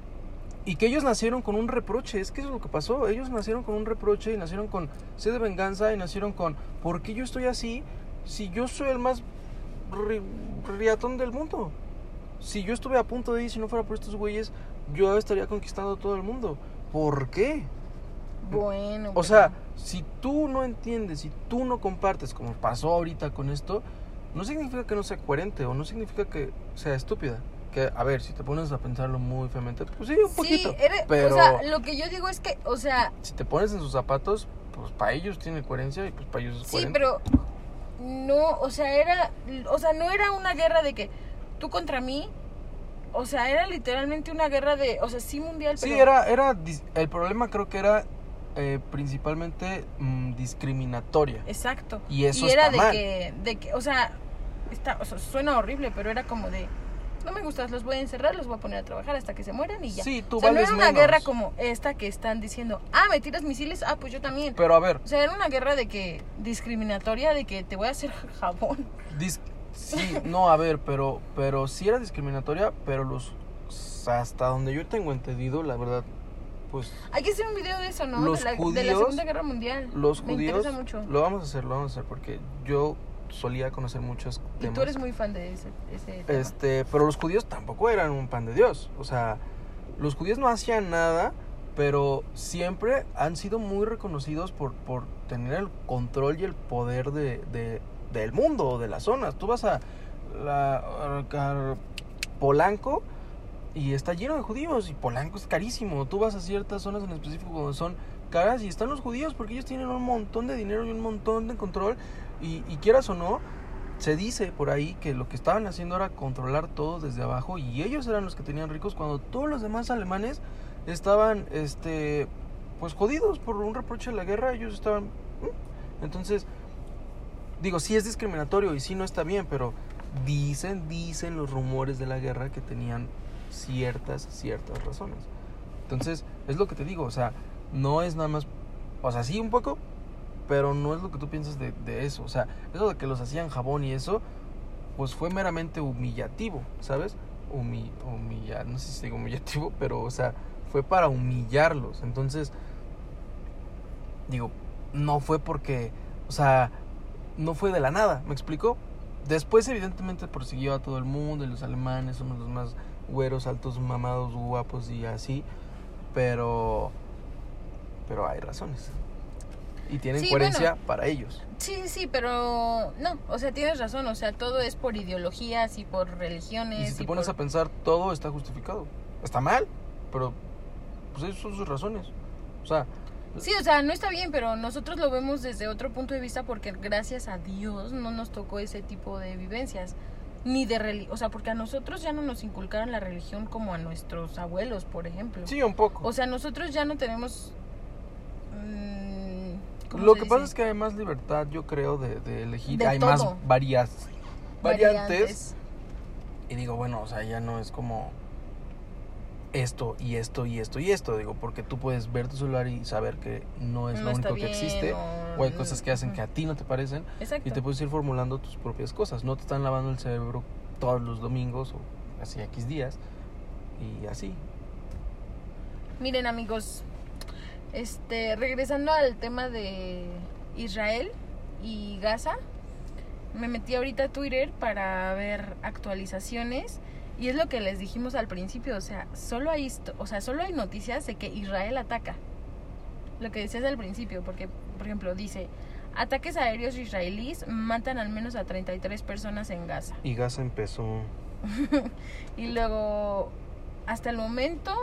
Y que ellos nacieron con un reproche, es que eso es lo que pasó. Ellos nacieron con un reproche y nacieron con sed de venganza y nacieron con, ¿por qué yo estoy así si yo soy el más ri- riatón del mundo? Si yo estuve a punto de ir, si no fuera por estos güeyes, yo estaría conquistando todo el mundo. ¿Por qué? bueno... O sea, si tú no entiendes, si tú no compartes, como pasó ahorita con esto, no significa que no sea coherente o no significa que sea estúpida. Que, a ver, si te pones a pensarlo muy feamente, pues sí, un poquito. Sí, era- pero o sea, lo que yo digo es que, o sea, si te pones en sus zapatos, pues para ellos tiene coherencia y pues para ellos es sí, pero no, o sea, era, o sea, no era una guerra de que tú contra mí, o sea, era literalmente una guerra de, o sea, sí mundial, Sí, pero era, era, dis- el problema creo que era eh, principalmente mm, discriminatoria. exacto. Y eso era está de mal. que, de que, o sea, está, o sea, suena horrible, pero era como de no me gustas, los voy a encerrar, los voy a poner a trabajar hasta que se mueran y ya. Sí, tú o sea, no era una menos. guerra como esta que están diciendo, ah, me tiras misiles, ah, pues yo también. Pero a ver, O sea, era una guerra de que discriminatoria, de que te voy a hacer jabón. dis- sí, no, a ver, pero, pero sí era discriminatoria, pero los, hasta donde yo tengo entendido, la verdad, pues Hay que hacer un video de eso, ¿no? Los de, la, de la judíos- Segunda Guerra Mundial. los Me judíos, interesa mucho. lo vamos a hacer, lo vamos a hacer, porque yo solía conocer muchos Y tú eres muy fan de ese, ese tema. Este, pero los judíos tampoco eran un pan de Dios. O sea, los judíos no hacían nada, pero siempre han sido muy reconocidos por, por tener el control y el poder de, de- del mundo o de las zonas. Tú vas a, la, a Polanco y está lleno de judíos y Polanco es carísimo. Tú vas a ciertas zonas en específico donde son caras y están los judíos porque ellos tienen un montón de dinero y un montón de control y, y quieras o no, se dice por ahí que lo que estaban haciendo era controlar todo desde abajo y ellos eran los que tenían ricos cuando todos los demás alemanes estaban este pues jodidos por un reproche de la guerra ellos estaban ¿Mm? entonces digo, sí es discriminatorio y sí no está bien, pero dicen, dicen los rumores de la guerra que tenían ciertas, ciertas razones. Entonces, es lo que te digo, o sea, no es nada más, o sea, sí un poco, pero no es lo que tú piensas de, eso. O sea, eso de que los hacían jabón y eso, pues fue meramente humillativo, ¿sabes? Humi, humillar, no sé si digo humillativo, pero, o sea, fue para humillarlos. Entonces, digo, no fue porque, o sea, no fue de la nada, ¿me explico? Después, evidentemente, persiguió a todo el mundo, y los alemanes son los más güeros, altos, mamados, guapos y así, pero, pero hay razones. Y tienen Sí, coherencia bueno. para ellos. Sí, sí, sí, pero no, o sea, tienes razón, o sea, todo es por ideologías y por Y religiones. si te y pones por- a pensar, todo está justificado. Está mal, pero pues esas son sus razones. O sea, Sí, o sea, no está bien, pero nosotros lo vemos desde otro punto de vista porque gracias a Dios no nos tocó ese tipo de vivencias. Ni de religión, o sea, porque a nosotros ya no nos inculcaron la religión como a nuestros abuelos, por ejemplo. sí, un poco. O sea, nosotros ya no tenemos... mm, ¿cómo Lo que pasa es que hay más libertad, yo creo, de, de elegir. De hay más varias, variantes. Variantes. Y digo, bueno, o sea, ya no es como esto y esto y esto y esto. Digo, porque tú puedes ver tu celular y saber que no es No lo único que existe. o- O hay cosas que hacen que a ti no te parecen. Exacto. Y te puedes ir formulando tus propias cosas. No te están lavando el cerebro todos los domingos o así X días. Y así. Miren amigos, este, regresando al tema de Israel y Gaza, me metí ahorita a Twitter para ver actualizaciones y es lo que les dijimos al principio, o sea, solo hay, o sea, solo hay noticias de que Israel ataca. Lo que decías al principio, porque, por ejemplo, dice, ataques aéreos israelíes matan al menos a 33 personas en Gaza. Y Gaza empezó. Y luego, hasta el momento,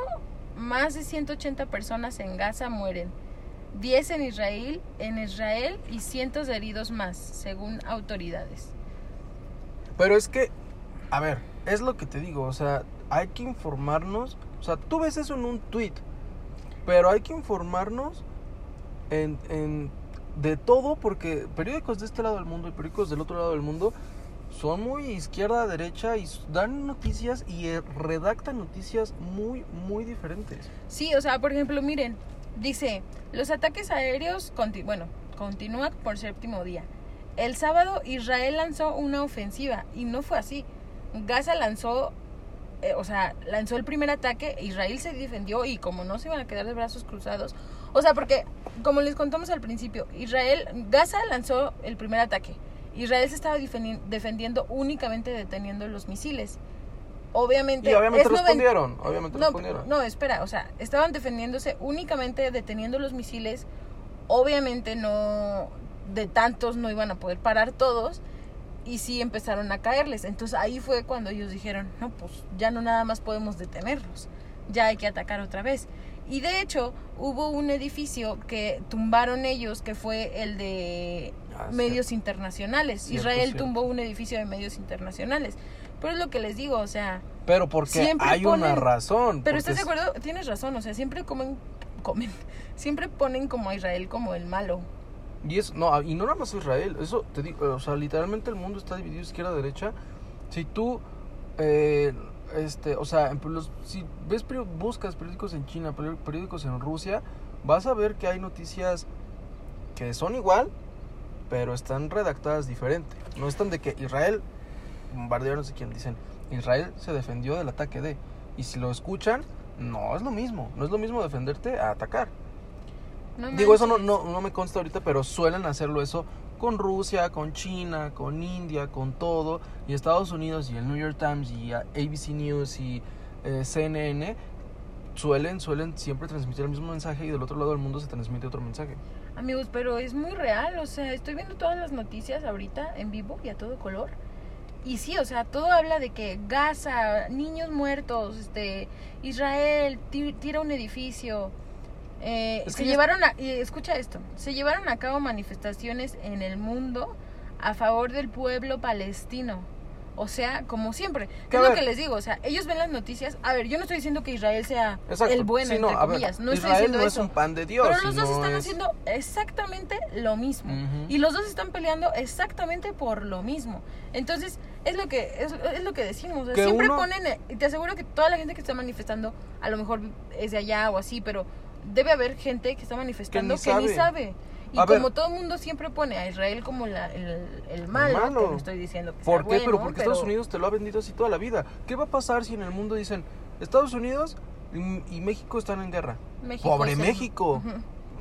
más de 180 personas en Gaza mueren. 10 en Israel, en Israel y cientos de heridos más, según autoridades. Pero es que, a ver, es lo que te digo, o sea, hay que informarnos, o sea, tú ves eso en un tweet, pero hay que informarnos en, en- de todo porque periódicos de este lado del mundo y periódicos del otro lado del mundo son muy izquierda, derecha y dan noticias y eh, redactan noticias muy, muy diferentes. Sí, o sea, por ejemplo, miren, dice, los ataques aéreos, conti- bueno, continúan por séptimo día. El sábado Israel lanzó una ofensiva y no fue así. Gaza lanzó, eh, o sea, lanzó el primer ataque, Israel se defendió y como no se iban a quedar de brazos cruzados, o sea, porque como les contamos al principio, Israel, Gaza lanzó el primer ataque. Israel se estaba defendi- defendiendo únicamente deteniendo los misiles. Obviamente, Y obviamente respondieron, obviamente no, respondieron. no, espera, o sea, estaban defendiéndose únicamente deteniendo los misiles. Obviamente no, de tantos no iban a poder parar todos. Y sí empezaron a caerles. Entonces ahí fue cuando ellos dijeron, no, pues ya no nada más podemos detenerlos. Ya hay que atacar otra vez. Y de hecho hubo un edificio que tumbaron ellos, que fue el de Ah, medios internacionales. Cierto, Israel tumbó un edificio de medios internacionales. Pero es lo que les digo, o sea, Pero porque hay una razón. pero estás de acuerdo, tienes razón, o sea, siempre comen, comen, siempre ponen como a Israel como el malo. Y es, no, y no nada más Israel, eso te digo, o sea, literalmente el mundo está dividido izquierda-derecha. Si tú, eh, este, o sea, en los- si ves, buscas periódicos en China, peri- periódicos en Rusia, vas a ver que hay noticias que son igual, pero están redactadas diferente. No están de que Israel bombardeó, no sé quién, dicen, Israel se defendió del ataque de. Y si lo escuchan, no es lo mismo, no es lo mismo defenderte a atacar. No Digo, eso no, no, no me consta ahorita, pero suelen hacerlo eso con Rusia, con China, con India, con todo. Y Estados Unidos y el New York Times y ABC News y eh, CNN suelen, suelen siempre transmitir el mismo mensaje y del otro lado del mundo se transmite otro mensaje. Amigos, pero es muy real, o sea, estoy viendo todas las noticias ahorita en vivo y a todo color. Y sí, o sea, todo habla de que Gaza, niños muertos, este, Israel ti- tira un edificio. Eh, Es se que llevaron a, escucha esto, se llevaron a cabo manifestaciones en el mundo a favor del pueblo palestino. O sea, como siempre. Que es lo que les digo. O sea, ellos ven las noticias. A ver, yo no estoy diciendo que Israel sea Exacto. el bueno, Sí, no, entre ver, comillas. no estoy Israel diciendo no eso. es un pan de Dios. Pero los dos están es- haciendo exactamente lo mismo. Y los dos están peleando exactamente por lo mismo. Entonces, es lo que es, es lo que decimos. o sea, Que siempre uno- ponen, y te aseguro que toda la gente que está manifestando, a lo mejor es de allá o así, pero debe haber gente que está manifestando que ni sabe. sabe. Y A ver. como todo el mundo siempre pone a Israel como la, el, el malo, malo. que no estoy diciendo que sea ¿Por qué? bueno, pero porque Estados Unidos te lo ha vendido así toda la vida. ¿Qué va a pasar si en el mundo dicen Estados Unidos y, y México están en guerra? México Pobre México.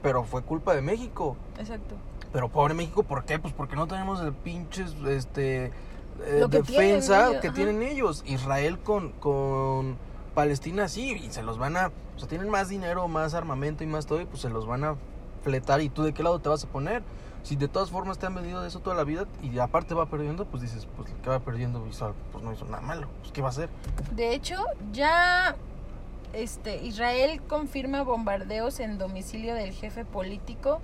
Pero fue culpa de México. Exacto. Pero pobre México, ¿por qué? Pues porque no tenemos el pinches este eh, que defensa tienen que ajá. tienen ellos. Israel con, con Palestina sí, y se los van a, o sea, tienen más dinero, más armamento y más todo, y pues se los van a fletar. ¿Y tú de qué lado te vas a poner? Si de todas formas te han vendido de eso toda la vida y aparte va perdiendo, pues dices, pues el que va perdiendo pues no hizo nada malo. Pues ¿qué va a hacer? De hecho, ya este Israel confirma bombardeos en domicilio del jefe político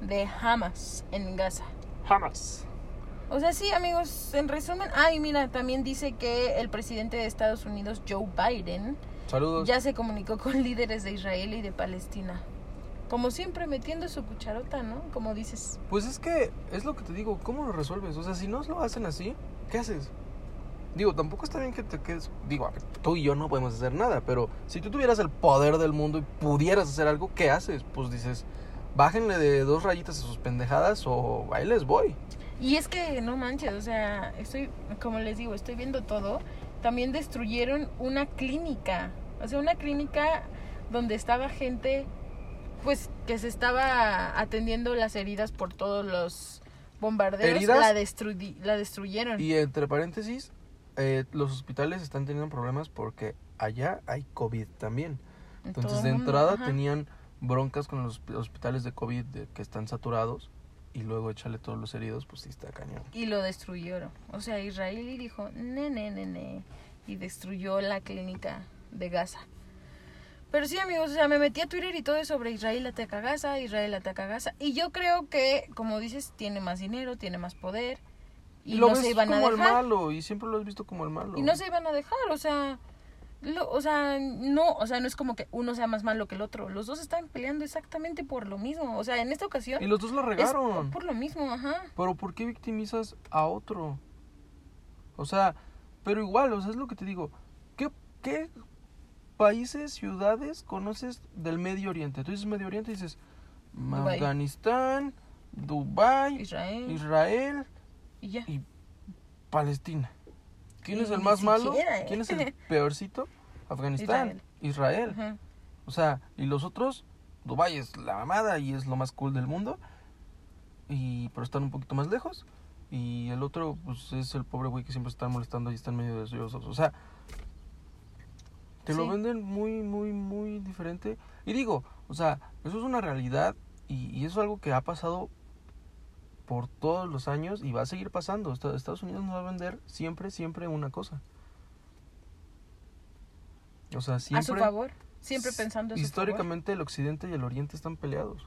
de Hamas en Gaza. Jamás. O sea, sí, amigos, en resumen, ay, mira, también dice que el presidente de Estados Unidos, Joe Biden, Saludos. ya se comunicó con líderes de Israel y de Palestina. Como siempre, metiendo su cucharota, ¿no? Como dices. Pues es que es lo que te digo, ¿cómo lo resuelves? O sea, si no lo hacen así, ¿qué haces? Digo, tampoco está bien que te quedes. Digo, a ver, tú y yo no podemos hacer nada, pero si tú tuvieras el poder del mundo y pudieras hacer algo, ¿qué haces? Pues dices, bájenle de dos rayitas a sus pendejadas o ahí les voy. Y es que no manches, o sea, estoy, como les digo, estoy viendo todo. También destruyeron una clínica, o sea, una clínica donde estaba gente, pues, que se estaba atendiendo las heridas por todos los bombardeos. ¿Heridas? La, la destruyeron. Y entre paréntesis, eh, los hospitales están teniendo problemas porque allá hay COVID también. Entonces, de entrada ajá. tenían broncas con los hosp- hospitales de COVID de- que están saturados y luego échale todos los heridos, pues sí está cañón. Y lo destruyeron. O sea, Israel dijo, ne, ne, ne, ne. Y destruyó la clínica de Gaza. Pero sí, amigos, o sea, me metí a Twitter y todo es sobre Israel ataca a Gaza, Israel ataca a Gaza. Y yo creo que, como dices, tiene más dinero, tiene más poder. Y lo no ves se iban a como el dejar. malo y siempre lo has visto como el malo. Y no se iban a dejar, o sea... lo- o sea, no, o sea, no es como que uno sea más malo que el otro. Los dos están peleando exactamente por lo mismo. O sea, en esta ocasión Y los dos la regaron. por lo mismo, ajá. Pero ¿por qué victimizas a otro? O sea, pero igual, o sea, es lo que te digo. ¿Qué, qué países, ciudades conoces del Medio Oriente? Tú dices Medio Oriente y dices Dubái. Afganistán, Dubai, Israel. Israel Y ya. y Palestina. ¿Quién Y es el más malo? ¿eh? ¿Quién es el peorcito? Afganistán, Israel. O sea, y los otros, Dubai es la mamada y es lo más cool del mundo. Y pero están un poquito más lejos. Y el otro, pues es el pobre güey que siempre está molestando y está en medio de ellos. O sea, te lo venden muy, muy, muy diferente. Y digo, o sea, eso es una realidad y, y eso es algo que ha pasado por todos los años y va a seguir pasando. Esta- Estados Unidos nos va a vender siempre, siempre una cosa. O sea, siempre. a su favor. Siempre pensando a su Históricamente el occidente y el oriente están peleados.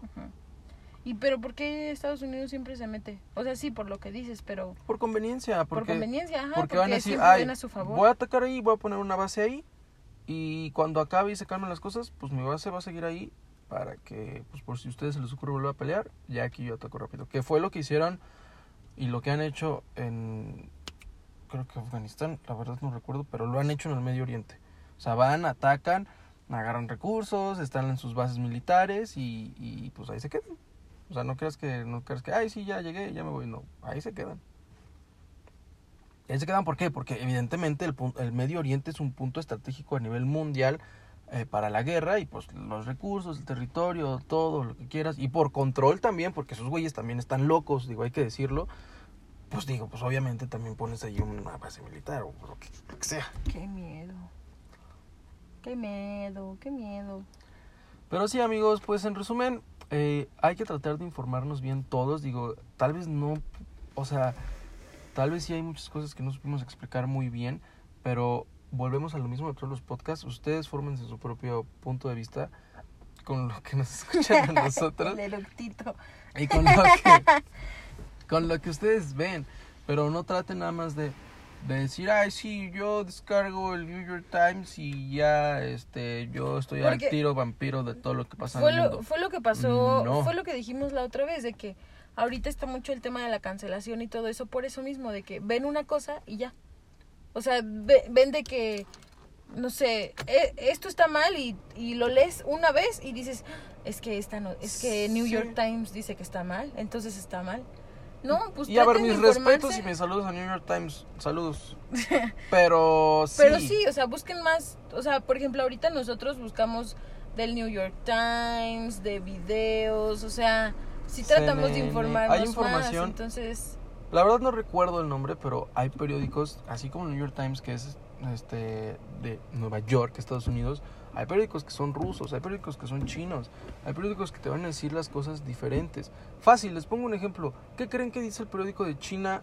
¿Y pero por qué Estados Unidos siempre se mete? O sea, sí, por lo que dices, pero Por conveniencia, por porque, conveniencia, ajá, porque van a decir, ay, a su favor. voy a atacar ahí, voy a poner una base ahí y cuando acabe y se calmen las cosas, pues mi base va a seguir ahí para que, pues por si a ustedes se les ocurre volver a pelear, ya aquí yo ataco rápido. Que fue lo que hicieron y lo que han hecho en, creo que Afganistán, la verdad no recuerdo, pero lo han hecho en el Medio Oriente. O sea, van, atacan, agarran recursos, están en sus bases militares y, y pues ahí se quedan. O sea, no creas que, no creas que, ay, sí, ya llegué, ya me voy. No, ahí se quedan. Ahí se quedan, ¿por qué? Porque evidentemente el, el Medio Oriente es un punto estratégico a nivel mundial eh, para la guerra y pues los recursos, el territorio, todo lo que quieras. Y por control también, porque esos güeyes también están locos, digo, hay que decirlo. Pues digo, pues obviamente también pones ahí una base militar o lo que, lo que sea. Qué miedo. Qué miedo, qué miedo. Pero sí, amigos, pues en resumen, eh, hay que tratar de informarnos bien todos. Digo, tal vez no, o sea, tal vez sí hay muchas cosas que no supimos explicar muy bien, pero volvemos a lo mismo de todos los podcasts. Ustedes fórmense su propio punto de vista con lo que nos escuchan a nosotros El y con lo que, con lo que ustedes ven. Pero no traten nada más de, de decir, ay, sí, yo descargo el New York Times y ya, este, yo estoy al Porque tiro vampiro de todo lo que pasa Fue en el lo, mundo. fue lo que pasó, No. fue lo que dijimos la otra vez, de que ahorita está mucho el tema de la cancelación y todo eso, por eso mismo, de que ven una cosa y ya. O sea, ve- ven de que, no sé, e- esto está mal y, y lo lees una vez y dices, es que esta no, es que New Sí. York Times dice que está mal, entonces está mal. No, pues y a ver, mis respetos y mis saludos a New York Times, saludos. Pero sí. Pero sí, o sea, busquen más, o sea, por ejemplo, ahorita nosotros buscamos del New York Times, de videos, o sea, sí tratamos de CNN, informarnos hay información. más, entonces, La verdad no recuerdo el nombre, pero hay periódicos, así como el New York Times, que es este de Nueva York, Estados Unidos, hay periódicos que son rusos, hay periódicos que son chinos, hay periódicos que te van a decir las cosas diferentes. Fácil, les pongo un ejemplo. ¿Qué creen que dice el periódico de China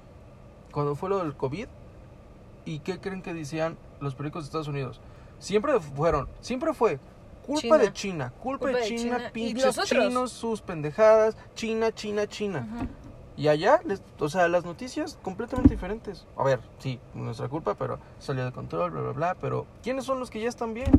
cuando fue lo del COVID? ¿Y qué creen que decían los periódicos de Estados Unidos? Siempre fueron, siempre fue culpa China. de China, culpa, Culpa de China, pinches chinos, sus pendejadas, China, China, China. Y allá, les, o sea, las noticias completamente diferentes. A ver, sí, nuestra culpa, pero salió de control, bla, bla, bla. Pero, ¿quiénes son los que ya están bien?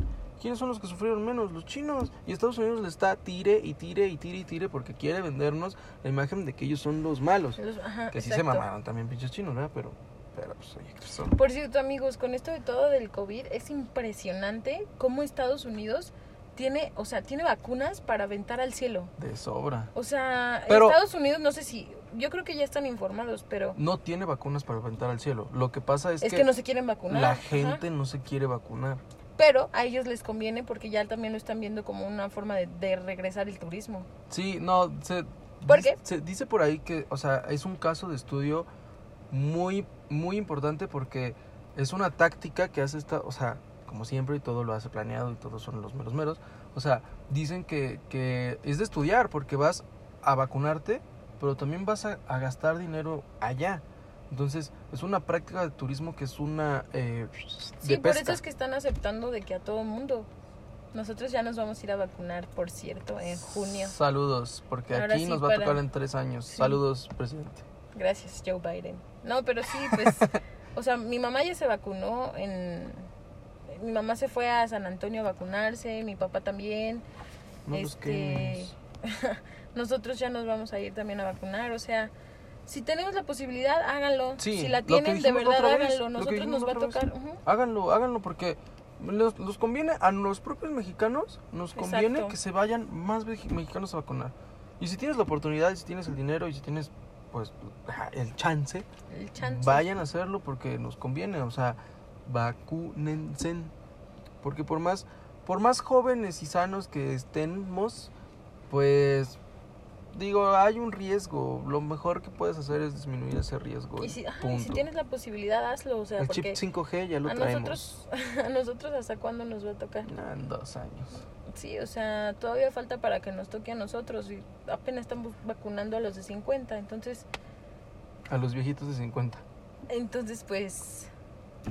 ¿Quiénes son los que sufrieron menos? Los chinos. Y Estados Unidos le está tire y tire y tire y tire porque quiere vendernos la imagen de que ellos son los malos. Los- ajá, Que sí se mamaron también, pinches chinos, ¿verdad? Pero, pero pues, oye, ¿qué son? Por cierto, amigos, con esto de todo del COVID, es impresionante cómo Estados Unidos tiene, o sea, tiene vacunas para aventar al cielo. De sobra. O sea, Pero- Estados Unidos, no sé si, yo creo que ya están informados, pero No tiene vacunas para aventar al cielo. Lo que pasa es, es que, no se quieren vacunar. la ajá. gente no se quiere vacunar. Pero a ellos les conviene porque ya también lo están viendo como una forma de, de regresar el turismo. Sí, no, se, ¿Por dice- qué? se dice por ahí que, o sea, es un caso de estudio muy, muy importante porque es una táctica que hace esta, o sea, como siempre y todo lo hace planeado y todos son los meros meros, o sea, dicen que, que es de estudiar porque vas a vacunarte, pero también vas a, a gastar dinero allá. Entonces, es una práctica de turismo que es una... Eh, Sí, de por pesca. eso es que están aceptando de que a todo mundo. Nosotros ya nos vamos a ir a vacunar, por cierto, en junio. Saludos, porque Ahora aquí sí nos va a tocar en tres años. Sí. Saludos, presidente. Gracias, Joe Biden. No, pero sí, pues, o sea, mi mamá ya se vacunó en... Mi mamá se fue a San Antonio a vacunarse, mi papá también. No este, nosotros ya nos vamos a ir también a vacunar, o sea, si tenemos la posibilidad, háganlo. Sí, si la tienen, de verdad, háganlo. Nosotros nos va a tocar. Háganlo, háganlo porque los, los conviene a los propios mexicanos, nos conviene Exacto. que se vayan más mexicanos a vacunar. Y si tienes la oportunidad, y si tienes el dinero y si tienes pues ajá, el chance, El chance. vayan a hacerlo porque nos conviene, o sea, vacúnense. Porque por más por más jóvenes y sanos que estemos, pues digo, hay un riesgo. Lo mejor que puedes hacer es disminuir ese riesgo. Y si, ajá, y punto. si tienes la posibilidad, hazlo, o sea, el chip 5G ya lo a traemos. nosotros, a nosotros hasta cuándo nos va a tocar. Ah, En dos años. Sí, o sea, todavía falta para que nos toque a nosotros y apenas estamos vacunando a los de 50, entonces, A los viejitos de 50. entonces pues,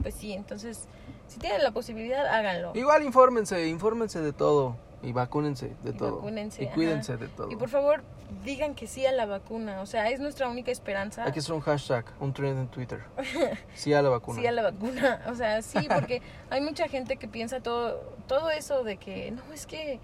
pues sí, entonces, si tienen la posibilidad, háganlo. Igual infórmense, infórmense de todo. Y vacúnense de Y todo. vacúnense, y ajá. cuídense de todo. Y por favor, digan que sí a la vacuna, o sea, es nuestra única esperanza. Hay que hacer un hashtag, un trend en Twitter. Sí a la vacuna. Sí a la vacuna, o sea, sí, porque hay mucha gente que piensa todo, todo eso de que no es que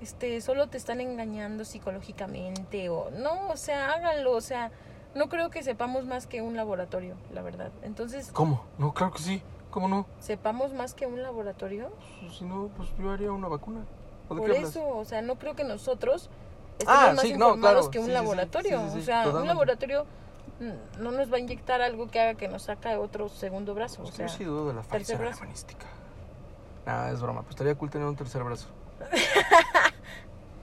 este solo te están engañando psicológicamente o no, o sea, háganlo, o sea, no creo que sepamos más que un laboratorio, la verdad. Entonces, ¿Cómo? No, claro que sí. ¿Cómo no? sepamos más que un laboratorio. Pues, si no, pues yo haría una vacuna. ¿O de Por eso, o sea, no creo que nosotros estemos Ah, más sí, no, informados claro, que un sí, laboratorio. sí, o sea, un laboratorio mm, no nos va a inyectar algo que haga que nos saque otro segundo brazo. Pues o que sea, yo sí dudo de la tercer Pfizer brazo. humanística. Nah, es broma. Pues estaría cool tener un tercer brazo.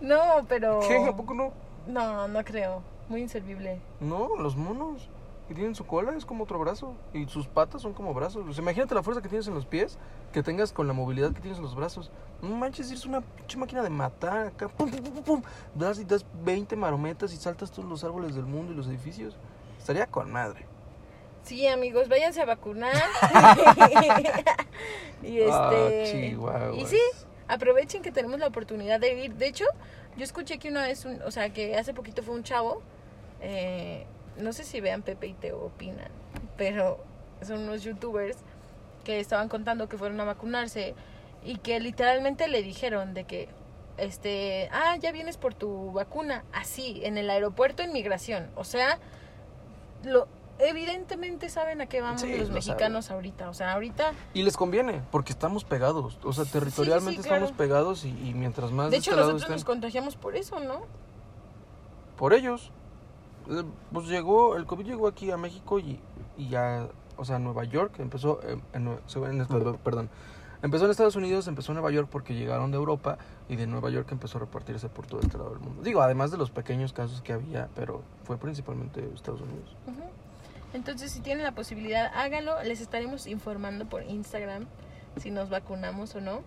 No, pero... ¿Qué? ¿A poco no? No, no creo. Muy inservible. No, los monos que tienen su cola es como otro brazo y sus patas son como brazos. O sea, imagínate la fuerza que tienes en los pies que tengas con la movilidad que tienes en los brazos. No manches, es una pinche máquina de matar acá. Pum, pum, pum, pum. Das y das 20 marometas y saltas todos los árboles del mundo y los edificios. Estaría con madre. Sí, amigos, váyanse a vacunar. y Ah, este. chihuahuas. y sí, aprovechen que tenemos la oportunidad de ir. De hecho, yo escuché que una vez, un- o sea, que hace poquito fue un chavo. eh, no sé si vean Pepe y Teo opinan, pero son unos youtubers que estaban contando que fueron a vacunarse y que literalmente le dijeron de que este, ah, ya vienes por tu vacuna, así, en el aeropuerto en migración. O sea, lo evidentemente saben a qué vamos Sí, los lo mexicanos ahorita. O sea, ahorita, Y les conviene, porque estamos pegados. O sea, territorialmente sí, estamos claro. pegados y, y mientras más de hecho, este nosotros nos contagiamos por eso, ¿no? por ellos. Eh, Pues llegó, el COVID llegó aquí a México y, y ya, o sea, Nueva York empezó, eh, en, se- en- perdón, empezó en Estados Unidos, empezó en Nueva York porque llegaron de Europa y de Nueva York empezó a repartirse por todo este lado del mundo. Digo, además de los pequeños casos que había, pero fue principalmente Estados Unidos. Ujú. Entonces, si tienen la posibilidad, háganlo. Les estaremos informando por Instagram si nos vacunamos o no.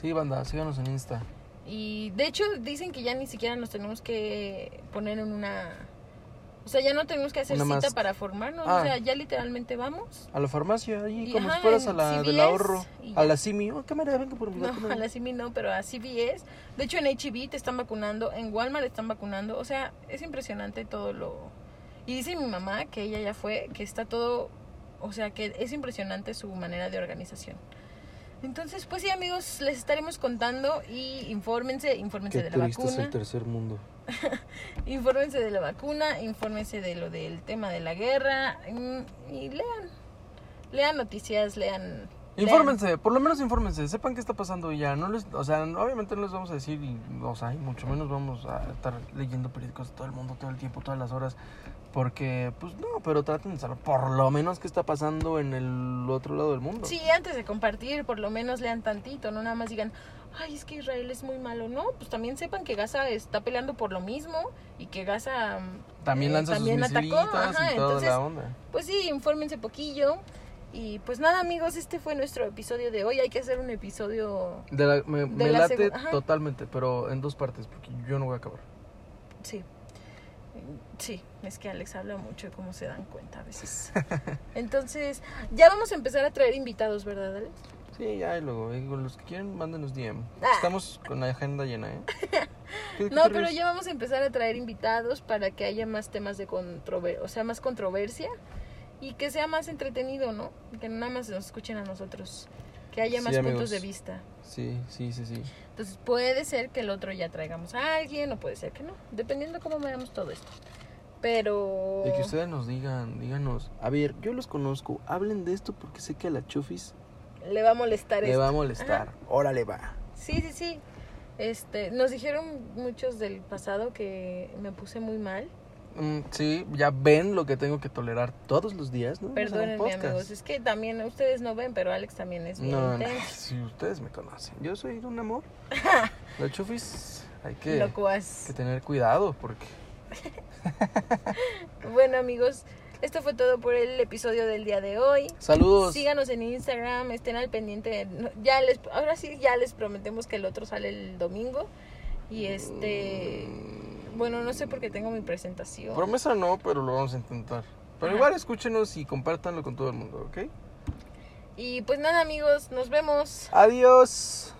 Sí, banda, síganos en Insta. Y de hecho, dicen que ya ni siquiera nos tenemos que poner en una. O sea, ya no tenemos que hacer Una cita más- para formarnos. Ah. O sea, ya literalmente vamos. A la farmacia, ahí Y, como ajá, si fueras a la del ahorro. y A la Simi. Oh, cámara, venga por mi No, a la CIMI no, pero a CVS. De hecho, en HB te están vacunando, en Walmart están vacunando. O sea, es impresionante todo lo. Y dice mi mamá que ella ya fue, que está todo. O sea, que es impresionante su manera de organización. Entonces, pues sí, amigos, les estaremos contando y infórmense, infórmense Qué de la triste es vacuna. el tercer mundo. Infórmense de la vacuna, infórmense de lo del tema de la guerra mm, y lean. Lean noticias, lean. Infórmense, por lo menos infórmense, sepan qué está pasando y ya. No les, o sea, obviamente no les vamos a decir, y, o sea, y mucho menos vamos a estar leyendo periódicos de todo el mundo, todo el tiempo, todas las horas. Porque, pues no, pero traten de saber por lo menos qué está pasando en el otro lado del mundo. Sí, antes de compartir, por lo menos lean tantito, no nada más digan, ay, es que Israel es muy malo. No, pues también sepan que Gaza está peleando por lo mismo y que Gaza También eh, lanza también sus atacó, ajá, y toda entonces, la onda. Pues sí, infórmense poquillo. Y pues nada, amigos, este fue nuestro episodio de hoy. Hay que hacer un episodio. De la- me me la late totalmente, pero en dos partes, porque yo no voy a acabar. Sí. Sí, es que Alex habla mucho como se dan cuenta a veces. Entonces, ya vamos a empezar a traer invitados, ¿verdad, Alex? Sí, ya, y luego, con los que quieren, mándenos DM. Ah. Estamos con la agenda llena, ¿eh? ¿Qué- qué No, pero ya vamos a empezar a traer invitados para que haya más temas de controversia, o sea, más controversia y que sea más entretenido, ¿no? Que nada más nos escuchen a nosotros, que haya Sí, más amigos. puntos de vista. Sí, sí, sí, sí. Entonces puede ser que el otro ya traigamos a alguien o puede ser que no, dependiendo cómo veamos todo esto. Pero... Y que ustedes nos digan, díganos, a ver, yo los conozco, hablen de esto porque sé que a la Chufis Le va a molestar le esto. va a molestar. Órale, va. Sí, sí, sí. Este, nos dijeron muchos del pasado que me puse muy mal. Mm, sí, ya ven lo que tengo que tolerar todos los días, ¿no? Perdónenme, amigos. Es que también ustedes no ven, pero Alex también es bien No, no, intenso. si ustedes me conocen, yo soy un amor. La Chufis, hay que, Locuaz. que tener cuidado porque... Bueno, amigos, esto fue todo por el episodio del día de hoy. Saludos. Síganos en Instagram, estén al pendiente. No, Ya les, ahora sí, ya les prometemos que el otro sale el domingo. Y este, bueno, no sé por qué tengo mi presentación. Promesa no, pero lo vamos a intentar. Pero Ajá. igual escúchenos y compártanlo con todo el mundo, ¿ok? Y pues nada, amigos, nos vemos. Adiós.